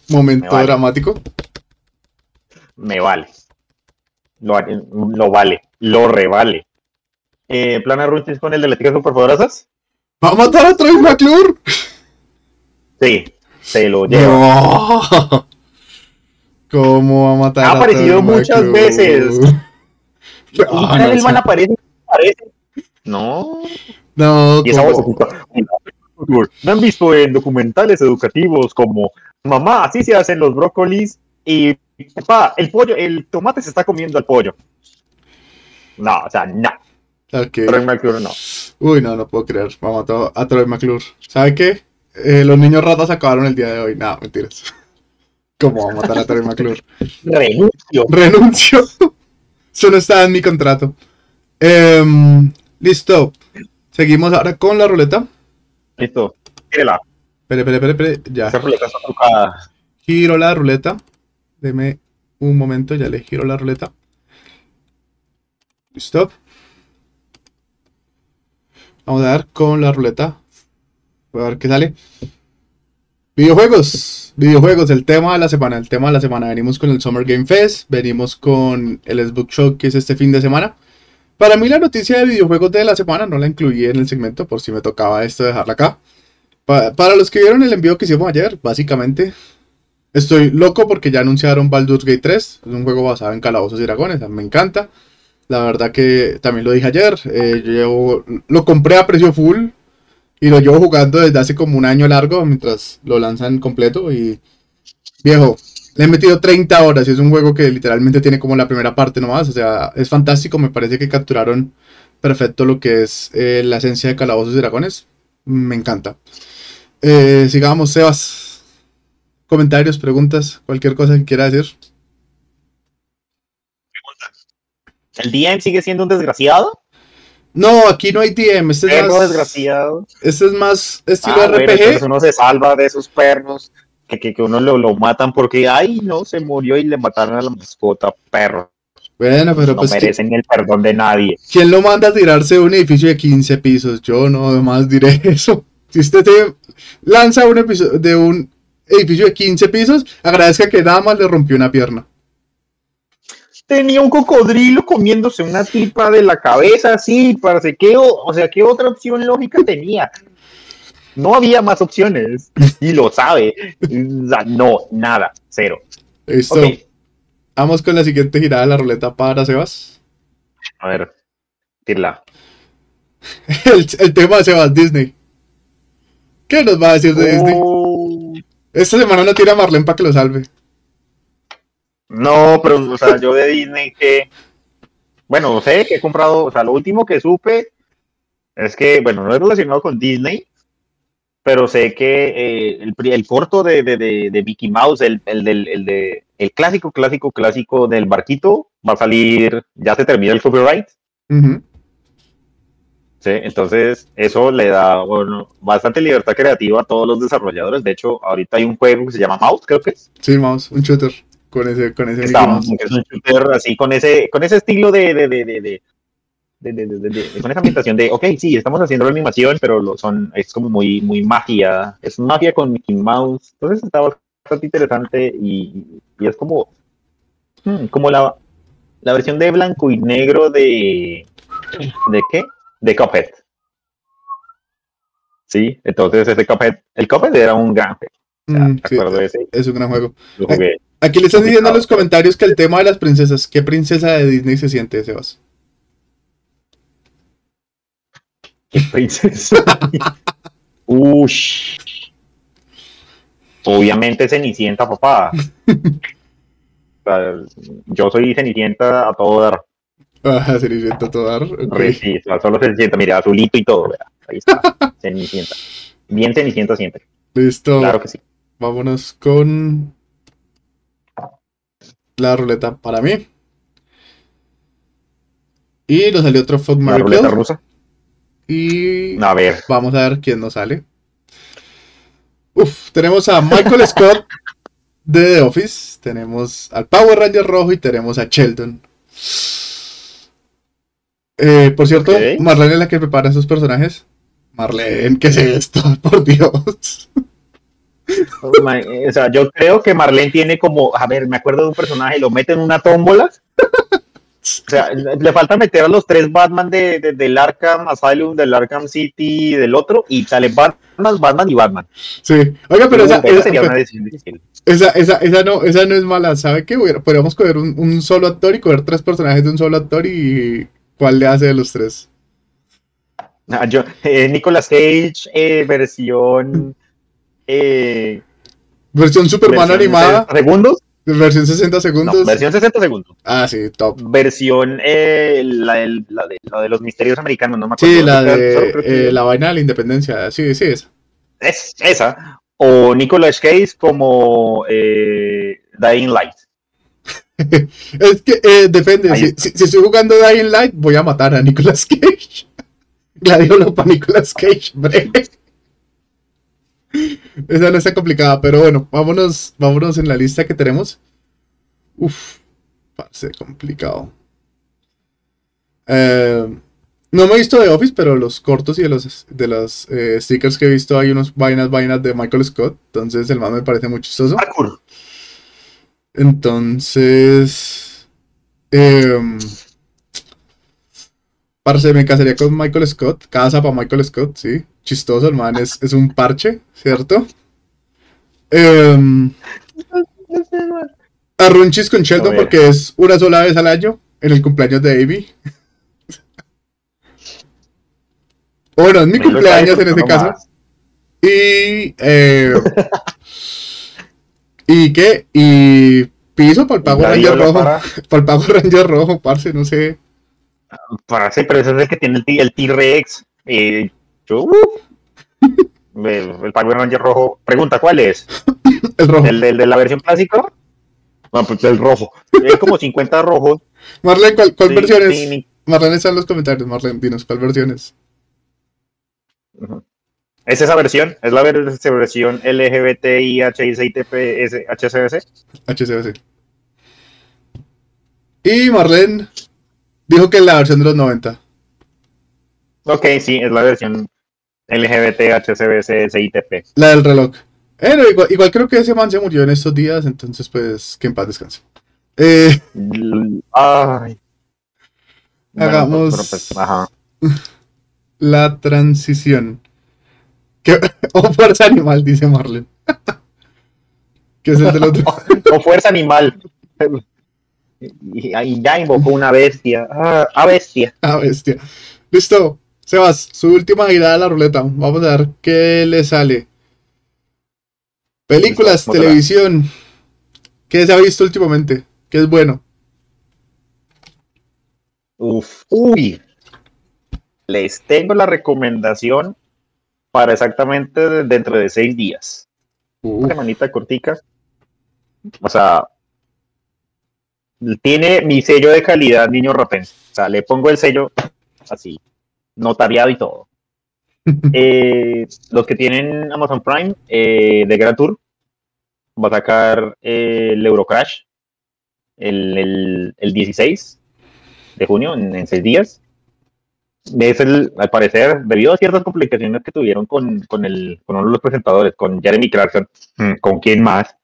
[SPEAKER 2] Momento
[SPEAKER 3] vale.
[SPEAKER 2] dramático.
[SPEAKER 3] me vale. Lo, lo vale, lo revale. Eh, plana Runchis con el de las chicas superpoderosas.
[SPEAKER 2] ¿Va a matar a Troy McClure?
[SPEAKER 3] Sí, se lo lleva.
[SPEAKER 2] No. ¿Cómo va a matar
[SPEAKER 3] Ha
[SPEAKER 2] a
[SPEAKER 3] aparecido
[SPEAKER 2] Troy
[SPEAKER 3] muchas
[SPEAKER 2] McClure?
[SPEAKER 3] veces. *laughs*
[SPEAKER 2] No,
[SPEAKER 3] Y
[SPEAKER 2] no,
[SPEAKER 3] el man aparece, aparece. No.
[SPEAKER 2] No,
[SPEAKER 3] Y esa. ¿No han visto en documentales educativos como mamá, así se hacen los brócolis y papá, el pollo, el tomate se está comiendo al pollo? No, o sea, no. En McClure no.
[SPEAKER 2] Uy, no, no puedo creer. Va a matar a Troy McClure. ¿Sabe qué? Eh, los niños ratas acabaron el día de hoy. No, mentiras. *laughs* ¿Cómo va a matar a Troy McClure?
[SPEAKER 3] Renuncio.
[SPEAKER 2] Renuncio. *laughs* Eso no está en mi contrato. Em, listo. Seguimos ahora con la ruleta.
[SPEAKER 3] Listo. Tírela.
[SPEAKER 2] Espere, espere, espere, espere. Ya.
[SPEAKER 3] Esa ruleta está trucada.
[SPEAKER 2] Giro la ruleta. Deme un momento, ya le giro la ruleta. Listo. Vamos a dar con la ruleta. A ver qué sale. Videojuegos. Videojuegos, el tema de la semana. El tema de la semana. Venimos con el Summer Game Fest. Venimos con el Xbox Show que es este fin de semana. Para mí la noticia de videojuegos de la semana no la incluí en el segmento por si me tocaba esto dejarla acá. Pa- para los que vieron el envío que hicimos ayer, básicamente Estoy loco porque ya anunciaron Baldur's Gate 3. Es un juego basado en calabozos y dragones. Me encanta. La verdad que también lo dije ayer. eh, yo lo compré a precio full. Y lo llevo jugando desde hace como un año largo. Mientras lo lanzan completo. Y viejo, le he metido 30 horas. Y es un juego que literalmente tiene como la primera parte nomás. O sea, es fantástico. Me parece que capturaron perfecto lo que es eh, la esencia de calabozos y dragones. Me encanta. Eh, sigamos, Sebas comentarios, preguntas, cualquier cosa que quiera decir.
[SPEAKER 3] ¿El DM sigue siendo un desgraciado?
[SPEAKER 2] No, aquí no hay DM. Este es más,
[SPEAKER 3] desgraciado.
[SPEAKER 2] este es más estilo
[SPEAKER 3] Ah, bueno,
[SPEAKER 2] RPG.
[SPEAKER 3] entonces uno se salva de esos perros que, que, que uno lo, lo matan porque, ay, no, se murió y le mataron a la mascota, perro.
[SPEAKER 2] Bueno, pero
[SPEAKER 3] no
[SPEAKER 2] pues, ¿qui-
[SPEAKER 3] merecen el perdón de nadie.
[SPEAKER 2] ¿quién lo manda a tirarse *laughs* de un edificio de 15 pisos? Yo no más diré eso. Si usted te lanza un episodio de un edificio de 15 pisos, agradezca que nada más le rompió una pierna.
[SPEAKER 3] Tenía un cocodrilo comiéndose una tripa de la cabeza, sí, parece que, o, sea, ¿qué otra opción lógica tenía? No había más opciones, y lo sabe. O sea, no, nada, cero.
[SPEAKER 2] Listo.
[SPEAKER 3] Ok,
[SPEAKER 2] Vamos con la siguiente girada de la ruleta para Sebas.
[SPEAKER 3] a ver, tírala. *laughs*
[SPEAKER 2] El, el tema de Sebas, Disney. ¿Qué nos va a decir de Disney?
[SPEAKER 3] Oh,
[SPEAKER 2] Esta semana no tira a Marlene para que lo salve.
[SPEAKER 3] No, pero, o sea, yo de Disney que, bueno, sé que he comprado, o sea, lo último que supe Es que, bueno, no es relacionado con Disney, pero sé que eh, el, el corto de, de, de, de Mickey Mouse, el, el, del, el, de, el clásico, clásico, clásico del barquito, va a salir, ya se termina el copyright. ¿sí? Entonces, eso le da bueno, bastante libertad creativa a todos los desarrolladores. De hecho, ahorita hay un juego que se llama Mouse, creo que es.
[SPEAKER 2] Sí, mouse, un shooter con ese, con ese
[SPEAKER 3] que es un shooter así con ese, con ese estilo de, de, de, de, con esa ambientación de, ok, sí, estamos haciendo la animación, pero lo son, es como muy, muy magia, es magia con Mickey Mouse, entonces está bastante interesante y, y es como, hmm, como la, la versión de blanco y negro de, ¿de qué? De Cuphead. Sí, entonces ese Cuphead, el Cuphead era un gran
[SPEAKER 2] Mm, sí,
[SPEAKER 3] recuerdo ese,
[SPEAKER 2] es un gran juego.
[SPEAKER 3] lo jugué.
[SPEAKER 2] Aquí le están diciendo en los comentarios que el tema de las princesas, ¿qué princesa de Disney se siente, Sebas?
[SPEAKER 3] Princesa. *laughs* Ush. Obviamente Cenicienta, papá. *laughs* O sea, Yo soy Cenicienta a todo dar.
[SPEAKER 2] Ah, Cenicienta todo dar. ok.
[SPEAKER 3] Re- Sí, o sea, solo Cenicienta, mira, azulito y todo. vea. Ahí está. *laughs* Cenicienta. Bien Cenicienta siempre.
[SPEAKER 2] Listo.
[SPEAKER 3] Claro que sí.
[SPEAKER 2] Vámonos con la ruleta para mí. Y nos salió otro Fog
[SPEAKER 3] La
[SPEAKER 2] Mary
[SPEAKER 3] ruleta
[SPEAKER 2] Kill.
[SPEAKER 3] rusa.
[SPEAKER 2] Y
[SPEAKER 3] A ver.
[SPEAKER 2] vamos a ver quién nos sale. Uf, tenemos a Michael *laughs* Scott de The Office. Tenemos al Power Ranger rojo y tenemos a Sheldon. Eh, por cierto. Marlene es la que prepara esos personajes. Marlene, ¿qué es esto? *laughs* Por Dios.
[SPEAKER 3] O sea, yo creo que Marlene tiene como, a ver, me acuerdo de un personaje, lo mete en una tómbola. O sea, le falta meter a los tres Batman de, de- del Arkham Asylum, del Arkham City y del otro, y sale Batman, Batman y Batman.
[SPEAKER 2] Sí. Oiga, pero esa,
[SPEAKER 3] sería una decisión difícil.
[SPEAKER 2] esa, esa- esa no, esa no es mala. ¿Sabe qué? Podríamos coger un, un solo actor y coger tres personajes de un solo actor y cuál le hace de los tres.
[SPEAKER 3] Ah, yo- eh, Nicolas Cage, eh, versión. Eh,
[SPEAKER 2] Versión Superman
[SPEAKER 3] versión
[SPEAKER 2] animada,
[SPEAKER 3] 60 segundos.
[SPEAKER 2] versión 60 segundos.
[SPEAKER 3] No, versión 60 segundos.
[SPEAKER 2] Ah, sí, top.
[SPEAKER 3] Versión eh, la, del- la de, la de los misterios americanos, no me acuerdo.
[SPEAKER 2] Sí, la de eh, la vaina de la independencia. Sí, sí, esa.
[SPEAKER 3] Es esa. O Nicolas Cage como eh, Dying Light. *laughs*
[SPEAKER 2] Es que eh, depende. Si- si estoy jugando Dying Light, voy a matar a Nicolas *laughs* Cage. Gladiolo para Nicolas Cage, breve. Esa no está complicada, pero bueno, vámonos, vámonos en la lista que tenemos. Uf, parece complicado. Eh, no me he visto de Office, pero los cortos y de los, de los eh, stickers que he visto hay unos vainas, vainas de Michael Scott. Entonces el man me parece muy chistoso.
[SPEAKER 3] Parkour.
[SPEAKER 2] Entonces. Eh, parce, me casaría con Michael Scott. Casa para Michael Scott, sí. Chistoso, el man es, es un parche, ¿cierto? Eh, arrunchis con Sheldon porque es una sola vez al año en el cumpleaños de Amy. *laughs* bueno, es mi
[SPEAKER 3] Me
[SPEAKER 2] cumpleaños en
[SPEAKER 3] disfrutando
[SPEAKER 2] caso.
[SPEAKER 3] más.
[SPEAKER 2] Y. Eh, *laughs* ¿Y qué? Y. Piso para el pago Ranger rojo. *laughs*
[SPEAKER 3] para-
[SPEAKER 2] Para el pago Ranger rojo, parce, no sé.
[SPEAKER 3] Para sí, pero ese es el que tiene el, T-Rex. Eh, yo, *laughs* el, el Power Ranger rojo. Pregunta, ¿cuál es? *laughs*
[SPEAKER 2] El rojo.
[SPEAKER 3] ¿El, de la versión clásica? No, pues el rojo. Hay como 50 rojos.
[SPEAKER 2] Marlene, ¿cuál, cuál
[SPEAKER 3] Sí,
[SPEAKER 2] versión es?
[SPEAKER 3] sí,
[SPEAKER 2] Marlene está en los comentarios, Marlene, dinos, ¿cuál versión es?
[SPEAKER 3] ¿Es esa versión? ¿Es la ver- versión LGBTI, HCBC?
[SPEAKER 2] HCBC. Y Marlene dijo que es la versión de los 90.
[SPEAKER 3] Ok, sí, es la versión LGBT, HCBC, CITP.
[SPEAKER 2] La del reloj. Eh, no, igual, igual creo que ese man se murió en estos días, entonces pues que en paz descanse. Eh,
[SPEAKER 3] Ay.
[SPEAKER 2] Hagamos-
[SPEAKER 3] pues, ajá. *laughs*
[SPEAKER 2] la transición. *laughs* O fuerza animal, dice Marlene. *laughs* que es el del otro.
[SPEAKER 3] O fuerza animal. Y, y ya invocó una bestia. Ah, a bestia. *laughs*
[SPEAKER 2] Ah, bestia. Listo. Sebas, su última girada a la ruleta. Vamos a ver qué le sale. Películas, televisión. ¿Qué se ha visto últimamente? ¿Qué es bueno?
[SPEAKER 3] Uf. Uy. les tengo la recomendación para exactamente dentro de seis días.
[SPEAKER 2] Uh,
[SPEAKER 3] Una semanita cortica. O sea, tiene mi sello de calidad, niño rotense. O sea, le pongo el sello así, notariado y todo. *laughs* Eh, los que tienen Amazon Prime eh, de Grand Tour va a sacar eh, el Eurocrash el, el, el 16 de junio, en, en seis días. Es el, al parecer, debido a ciertas complicaciones que tuvieron con, con, el, con uno de los presentadores, con Jeremy Clarkson, mm, ¿con quién más?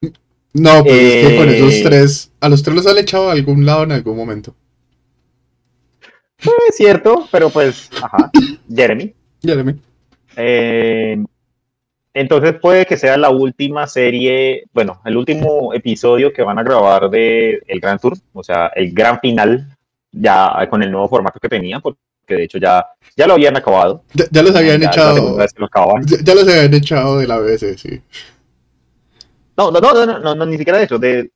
[SPEAKER 2] No, pues es que con
[SPEAKER 3] eh,
[SPEAKER 2] esos tres, a los tres los han echado a algún lado en algún momento.
[SPEAKER 3] Pues, es cierto, pero pues, ajá, Jeremy.
[SPEAKER 2] Jeremy.
[SPEAKER 3] Eh, entonces puede que sea la última serie, bueno, el último episodio que van a grabar de el Grand Tour, o sea, el gran final, ya con el nuevo formato que tenía, porque de hecho ya, ya lo habían acabado.
[SPEAKER 2] Ya, ya los habían
[SPEAKER 3] Ya,
[SPEAKER 2] echado.
[SPEAKER 3] lo
[SPEAKER 2] ya los habían echado de la BBC, sí.
[SPEAKER 3] No, no, no, no, no, no, ni siquiera de hecho, de,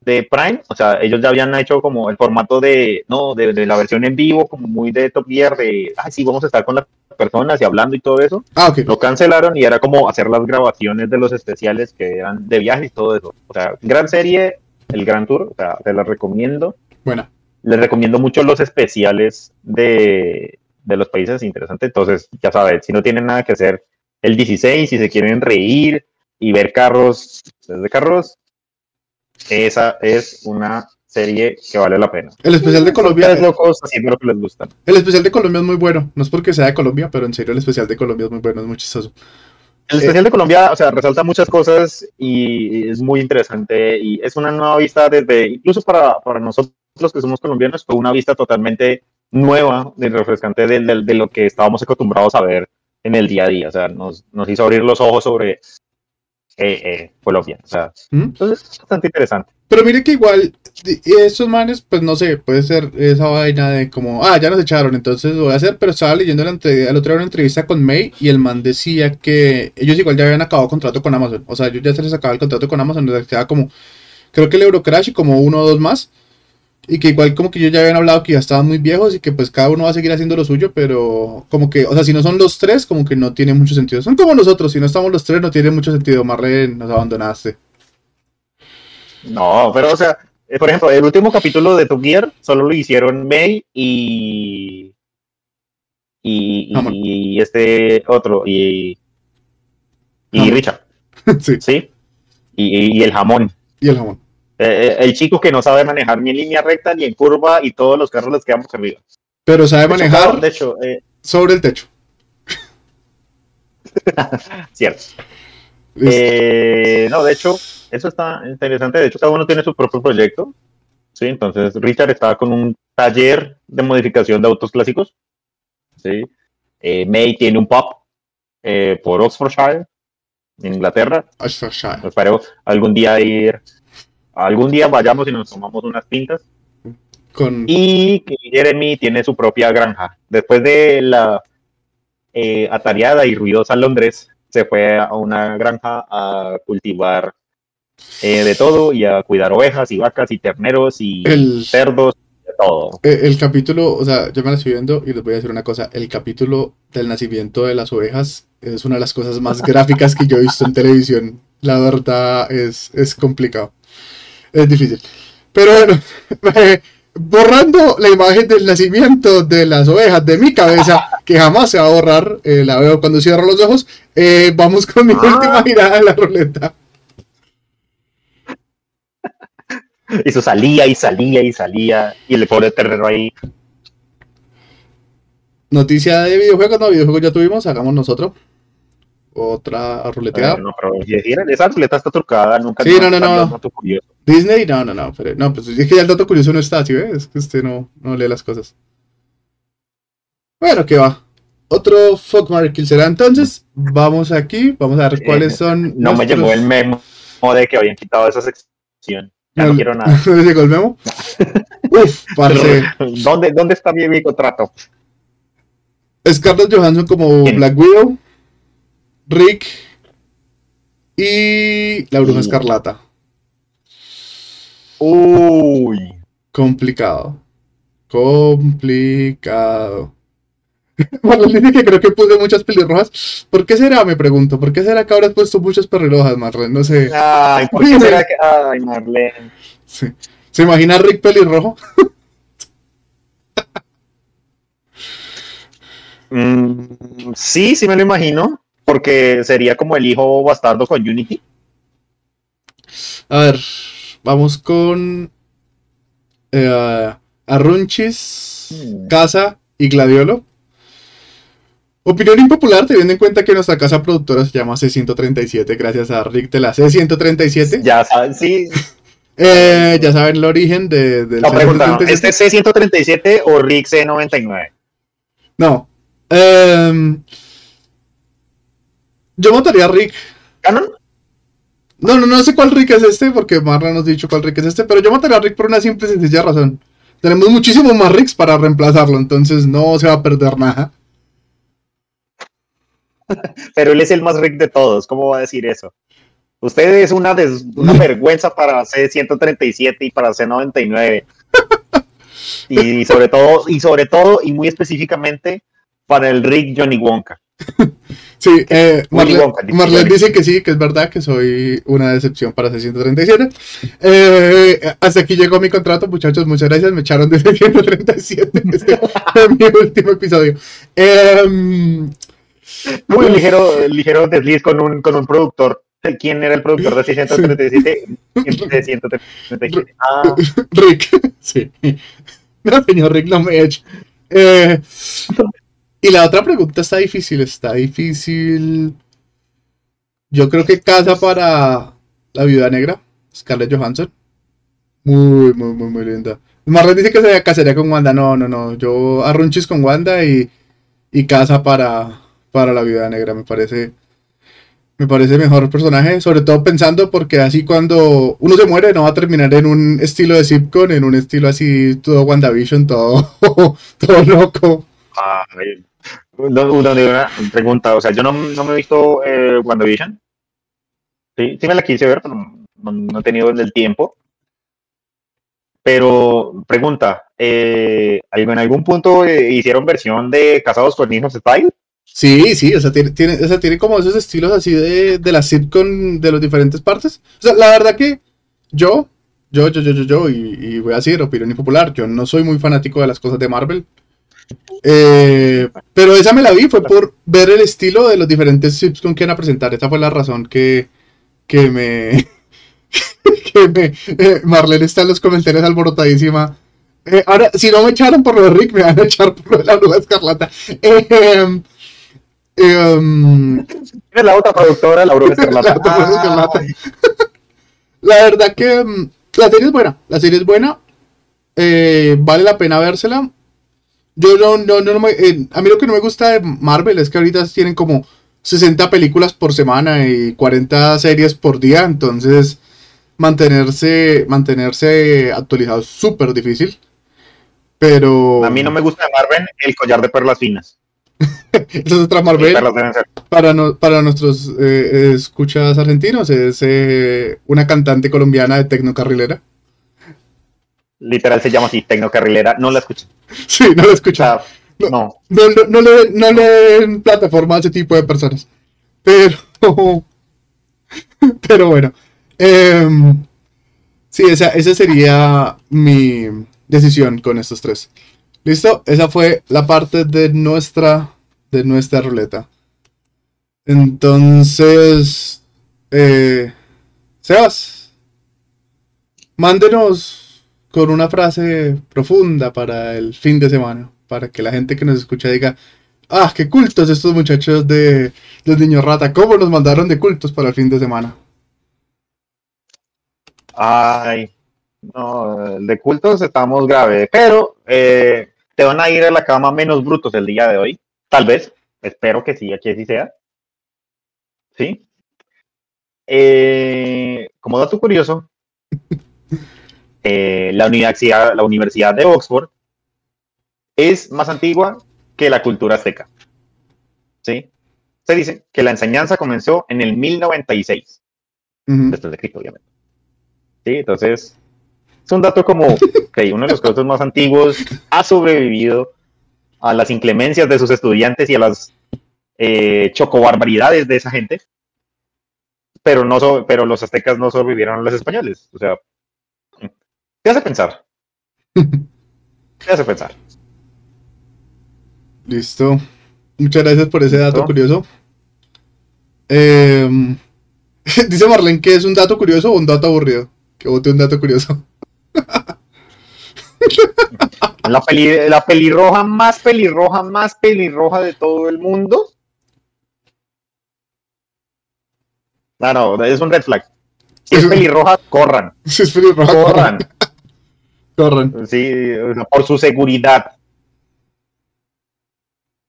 [SPEAKER 3] de Prime, o sea, ellos ya habían hecho como el formato de, no, de, de la versión en vivo, como muy de Top Gear, de, ay, sí, vamos a estar con las personas y hablando y todo eso.
[SPEAKER 2] Ah, ok.
[SPEAKER 3] Lo cancelaron y era como hacer las grabaciones de los especiales que eran de viajes y todo eso. O sea, gran serie, el Gran Tour, o sea, te la recomiendo.
[SPEAKER 2] Buena.
[SPEAKER 3] Les recomiendo mucho los especiales de, de los países interesantes. Entonces, ya saben, si no tienen nada que hacer el 16, si se quieren reír y ver carros desde carros, esa es una serie que vale la pena.
[SPEAKER 2] El especial de Colombia.
[SPEAKER 3] Ustedes locos haciendo lo que les gusta.
[SPEAKER 2] El especial de Colombia es muy bueno. No es porque sea de Colombia, pero en serio el especial de Colombia es muy bueno, es muy chistoso.
[SPEAKER 3] El especial de Colombia, o sea, resalta muchas cosas y es muy interesante y es una nueva vista desde, incluso para, para nosotros que somos colombianos, fue una vista totalmente nueva y refrescante de, de- de lo que estábamos acostumbrados a ver en el día a día. O sea, nos, nos hizo abrir los ojos sobre eh, eh, Colombia. O sea,
[SPEAKER 2] ¿Mm?
[SPEAKER 3] entonces es bastante interesante.
[SPEAKER 2] Pero mire que igual, estos manes, pues no sé, puede ser esa vaina de como, ah, ya nos echaron, entonces lo voy a hacer, pero estaba leyendo la el otro día una entrevista con May y el man decía que ellos igual ya habían acabado contrato con Amazon, o sea, ellos ya se les acababa el contrato con Amazon, les quedaba como, creo que el Eurocrash y como uno o dos más, y que igual como que ellos ya habían hablado que ya estaban muy viejos y que pues cada uno va a seguir haciendo lo suyo, pero como que, o sea, si no son los tres, como que no tiene mucho sentido, son como nosotros, si no estamos los tres no tiene mucho sentido, Marre, nos abandonaste.
[SPEAKER 3] No, pero o sea, eh, por ejemplo, el último capítulo de Top Gear solo lo hicieron May y. Y, y este otro, y. Y
[SPEAKER 2] Hammer.
[SPEAKER 3] Richard, *laughs*
[SPEAKER 2] sí,
[SPEAKER 3] ¿sí? Y, y el jamón.
[SPEAKER 2] y el jamón.
[SPEAKER 3] Eh, eh, el chico que no sabe manejar ni en línea recta ni en curva y todos los carros les quedamos arriba.
[SPEAKER 2] Pero sabe
[SPEAKER 3] De hecho,
[SPEAKER 2] manejar
[SPEAKER 3] De hecho, eh,
[SPEAKER 2] sobre el techo. *laughs*
[SPEAKER 3] cierto. Eh, no, de hecho, eso está interesante. De hecho, cada uno tiene su propio proyecto. Sí, entonces Richard está con un taller de modificación de autos clásicos. Sí. May tiene un pub eh, por Oxfordshire, en Inglaterra.
[SPEAKER 2] Oxfordshire.
[SPEAKER 3] Espero algún día ir, algún día vayamos y nos tomamos unas pintas.
[SPEAKER 2] Con,
[SPEAKER 3] Y que Jeremy tiene su propia granja. Después de la eh, atareada y ruidosa Londres, se fue a una granja a cultivar eh, de todo y a cuidar ovejas y vacas y terneros y
[SPEAKER 2] El-
[SPEAKER 3] cerdos, de todo.
[SPEAKER 2] eh, el capítulo, o sea, yo me la estoy viendo y les voy a decir una cosa. El capítulo del nacimiento de las ovejas es una de las cosas más *laughs* gráficas que yo he visto en televisión. La verdad es, es complicado. Es difícil. Pero bueno, *laughs* borrando la imagen del nacimiento de las ovejas de mi cabeza, que jamás se va a borrar, eh, la veo cuando cierro los ojos, eh, vamos con mi última mirada en la ruleta.
[SPEAKER 3] Y eso salía y salía y salía y el pobre ternero ahí.
[SPEAKER 2] Noticia de videojuegos, no, videojuegos ya tuvimos, hagamos nosotros. Otra ruleteada.
[SPEAKER 3] No, pero esa ruleta está trucada, nunca
[SPEAKER 2] Sí, no, no, no. Disney, no, no, no, pero no, pues es que ya el dato curioso no está, ¿sí ves? Es que usted no, no lee las cosas. Bueno, ¿qué va? Otro fuck Mark Kill será entonces. Vamos aquí, vamos a ver cuáles son.
[SPEAKER 3] No me llegó el memo de que habían quitado esa sección. Ya no,
[SPEAKER 2] No,
[SPEAKER 3] quiero *laughs* nada.
[SPEAKER 2] ¿No le llegó el memo? *laughs* Uf, parce.
[SPEAKER 3] ¿Dónde, ¿Dónde está mi, mi contrato?
[SPEAKER 2] Scarlett Johansson como
[SPEAKER 3] ¿Quién?
[SPEAKER 2] Black Widow. Rick. Y la bruja
[SPEAKER 3] Y-
[SPEAKER 2] escarlata.
[SPEAKER 3] Uy.
[SPEAKER 2] Complicado. Complicado. *laughs* Marlene dice que creo que puse muchas pelirrojas. ¿Por qué será? Me pregunto. ¿Por qué será que habrás puesto muchas pelirrojas, Marlene? No sé.
[SPEAKER 3] Ay, ¿por qué será que.? Ay, Marlene.
[SPEAKER 2] Sí. ¿Se imagina Rick pelirrojo? *laughs*
[SPEAKER 3] Mm, sí, sí me lo imagino. Porque sería como el hijo bastardo con Unity.
[SPEAKER 2] A ver, vamos con eh, Arrunchis, Casa y Gladiolo. Opinión impopular, teniendo en cuenta que nuestra casa productora se llama C137, gracias a Rick de la C137.
[SPEAKER 3] Ya saben, sí. *laughs*
[SPEAKER 2] Eh, ya saben el origen de, del
[SPEAKER 3] No, pregunta, ¿no?
[SPEAKER 2] C137.
[SPEAKER 3] ¿este es C137 o Rick C99?
[SPEAKER 2] No. Em, yo votaría a Rick.
[SPEAKER 3] ¿Canon?
[SPEAKER 2] No, no, no sé cuál Rick es este, porque Marla nos ha dicho cuál Rick es este, pero yo mataría a Rick por una simple y sencilla razón. Tenemos muchísimos más Ricks para reemplazarlo, entonces no se va a perder nada. *laughs*
[SPEAKER 3] Pero él es el más Rick de todos. ¿Cómo va a decir eso? Usted es una, des- una *laughs* vergüenza para C137 y para C99. Y sobre todo, y sobre todo, y muy específicamente, para el Rick Johnny Wonka. *laughs*
[SPEAKER 2] Sí, eh,
[SPEAKER 3] Wonka,
[SPEAKER 2] Marlene dice que sí, que es verdad que soy una decepción para C137. Eh, hasta aquí llegó mi contrato, muchachos, muchas gracias, me echaron de C137. Este *laughs* fue mi último episodio. Em,
[SPEAKER 3] Muy ligero, ligero desliz con un, con un productor. ¿Quién era el productor de C137? De 137. Ah,
[SPEAKER 2] Rick, *laughs* sí. No, señor Rick, no me eche. Eh, y la otra pregunta está difícil, está difícil. Yo creo que casa para la viuda negra, Scarlett Johansson. Muy, muy, muy, muy linda. Marlene dice que se casaría con Wanda. No, no, no. Yo arrunchis con Wanda y, y casa para, para la viuda negra. Me parece, me parece mejor personaje. Sobre todo pensando porque así cuando uno se muere no va a terminar en un estilo de sitcom, en un estilo así todo WandaVision, todo, *laughs* todo loco.
[SPEAKER 3] ay. Una pregunta, o sea, yo no, no me he visto eh, WandaVision. Sí, sí me la quise ver, pero no, no he tenido el tiempo. Pero, pregunta, eh, ¿en algún punto eh, hicieron versión de Casados con Hijos Style?
[SPEAKER 2] Sí, sí, o sea, tiene, tiene, o sea, tiene como esos estilos así de, de la sitcom de las diferentes partes. O sea, la verdad que yo, yo, yo, yo, yo, yo, y, y voy a decir opinión impopular, yo no soy muy fanático de las cosas de Marvel. Eh, pero esa me la vi, fue por ver el estilo de los diferentes sitcoms que iban a presentar. Esa fue la razón que, que me... *laughs* que me... eh, Marlene está en los comentarios alborotadísima. Eh, ahora, si no me echaron por lo de Rick, me van a echar por lo de la bruja escarlata. Eh, Em,
[SPEAKER 3] Es la otra productora, la Bruja *laughs* Escarlata.
[SPEAKER 2] La Escarlata. *laughs* La verdad que mm, la serie es buena. La serie es buena. eh, vale la pena vérsela. Yo no, no, no, no me- eh, a mí lo que no me gusta de Marvel es que ahorita tienen como 60 películas por semana y 40 series por día. Entonces, mantenerse, mantenerse actualizado es súper difícil. Pero.
[SPEAKER 3] A mí no me gusta de Marvel el collar de perlas finas. *laughs*
[SPEAKER 2] Esa es otra Marvel. Para, no- para nuestros eh, escuchas argentinos, es eh, una cantante colombiana de tecnocarrilera.
[SPEAKER 3] Literal se llama así, Tecnocarrilera. No la escuché.
[SPEAKER 2] Sí, no lo
[SPEAKER 3] O
[SPEAKER 2] escucha.
[SPEAKER 3] sea, no.
[SPEAKER 2] No, no, no le, no le den plataforma a ese tipo de personas. Pero. *laughs* Pero bueno. em, sí, esa, esa sería mi decisión con estos tres. ¿Listo? Esa fue la parte de nuestra. De nuestra ruleta. Entonces. Eh, Sebas. Mándenos con una frase profunda para el fin de semana. Para que la gente que nos escucha diga. Ah, qué cultos estos muchachos de los niños rata. ¿Cómo nos mandaron de cultos para el fin de semana?
[SPEAKER 3] Ay, no, de cultos estamos grave, pero eh, te van a ir a la cama menos brutos el día de hoy, tal vez, espero que sí, aquí así sea. ¿Sí? Eh, como dato curioso, *laughs* eh, la, universidad, la Universidad de Oxford es más antigua que la cultura azteca. ¿Sí? Se dice que la enseñanza comenzó en el 1096
[SPEAKER 2] Ujú.
[SPEAKER 3] después de Cristo, obviamente. Sí, entonces es un dato como que uno de los cultos más antiguos ha sobrevivido a las inclemencias de sus estudiantes y a las eh, chocobarbaridades de esa gente. Pero, no so- pero los aztecas no sobrevivieron a los españoles. O sea, ¿qué hace pensar? *laughs* ¿Qué hace pensar?
[SPEAKER 2] Listo. Muchas gracias por ese dato
[SPEAKER 3] Listo.
[SPEAKER 2] curioso. Em, *laughs* dice Marlene que es un dato curioso o un dato aburrido. Que vote un dato curioso.
[SPEAKER 3] La, peli- la pelirroja más pelirroja, más pelirroja de todo el mundo. No, no, es un red flag. Si es pelirroja, corran, *laughs*
[SPEAKER 2] Si es pelirroja,
[SPEAKER 3] corran.
[SPEAKER 2] corran.
[SPEAKER 3] Sí, o sea, por su seguridad.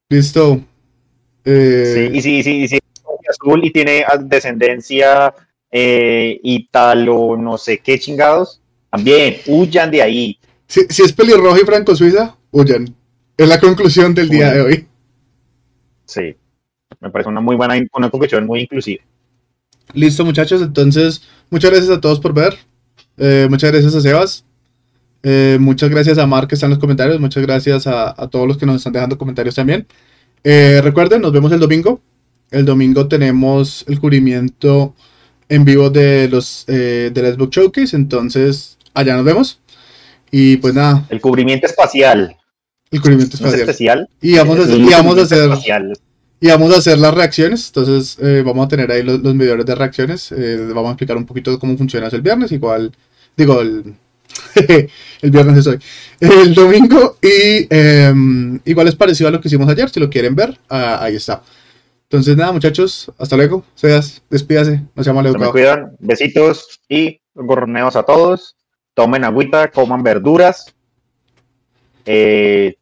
[SPEAKER 2] Listo. Eh,
[SPEAKER 3] Sí, y si, si es azul y tiene descendencia eh, italo, no sé qué chingados, también huyan de ahí.
[SPEAKER 2] si, si es pelirroja y franco-suiza, huyan. Es la conclusión del día de hoy.
[SPEAKER 3] Sí, me parece una muy buena, una conclusión muy inclusiva.
[SPEAKER 2] Listo, muchachos. Entonces, muchas gracias a todos por ver. Eh, muchas gracias a Sebas. Eh, muchas gracias a Mar que está en los comentarios. Muchas gracias a, a todos los que nos están dejando comentarios también. Eh, recuerden, nos vemos el domingo. El domingo tenemos el cubrimiento en vivo de los eh, del Xbox Showcase. Entonces, allá nos vemos. Y pues nada,
[SPEAKER 3] El cubrimiento espacial.
[SPEAKER 2] el cubrimiento
[SPEAKER 3] ¿No es
[SPEAKER 2] espacial.
[SPEAKER 3] especial?
[SPEAKER 2] Y vamos a hacer, y vamos a hacer,
[SPEAKER 3] espacial.
[SPEAKER 2] y vamos a hacer las reacciones. Entonces, eh, vamos a tener ahí los, los medidores de reacciones. vamos a explicar un poquito cómo funciona el viernes. Igual, digo, el, *laughs* el viernes es hoy. El domingo. Y em, igual es parecido a lo que hicimos ayer. Si lo quieren ver, ah, ahí está. Entonces, nada, muchachos. Hasta luego. Seas, despídase. Nos llama
[SPEAKER 3] Se
[SPEAKER 2] educado.
[SPEAKER 3] cuidan. Besitos y gorroneos a todos. Tomen agüita, coman verduras. Eh,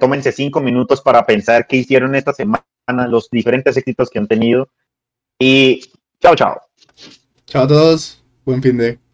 [SPEAKER 3] tómense cinco minutos para pensar qué hicieron esta semana, los diferentes éxitos que han tenido. Y chao, chao.
[SPEAKER 2] Chao a todos. Buen fin de.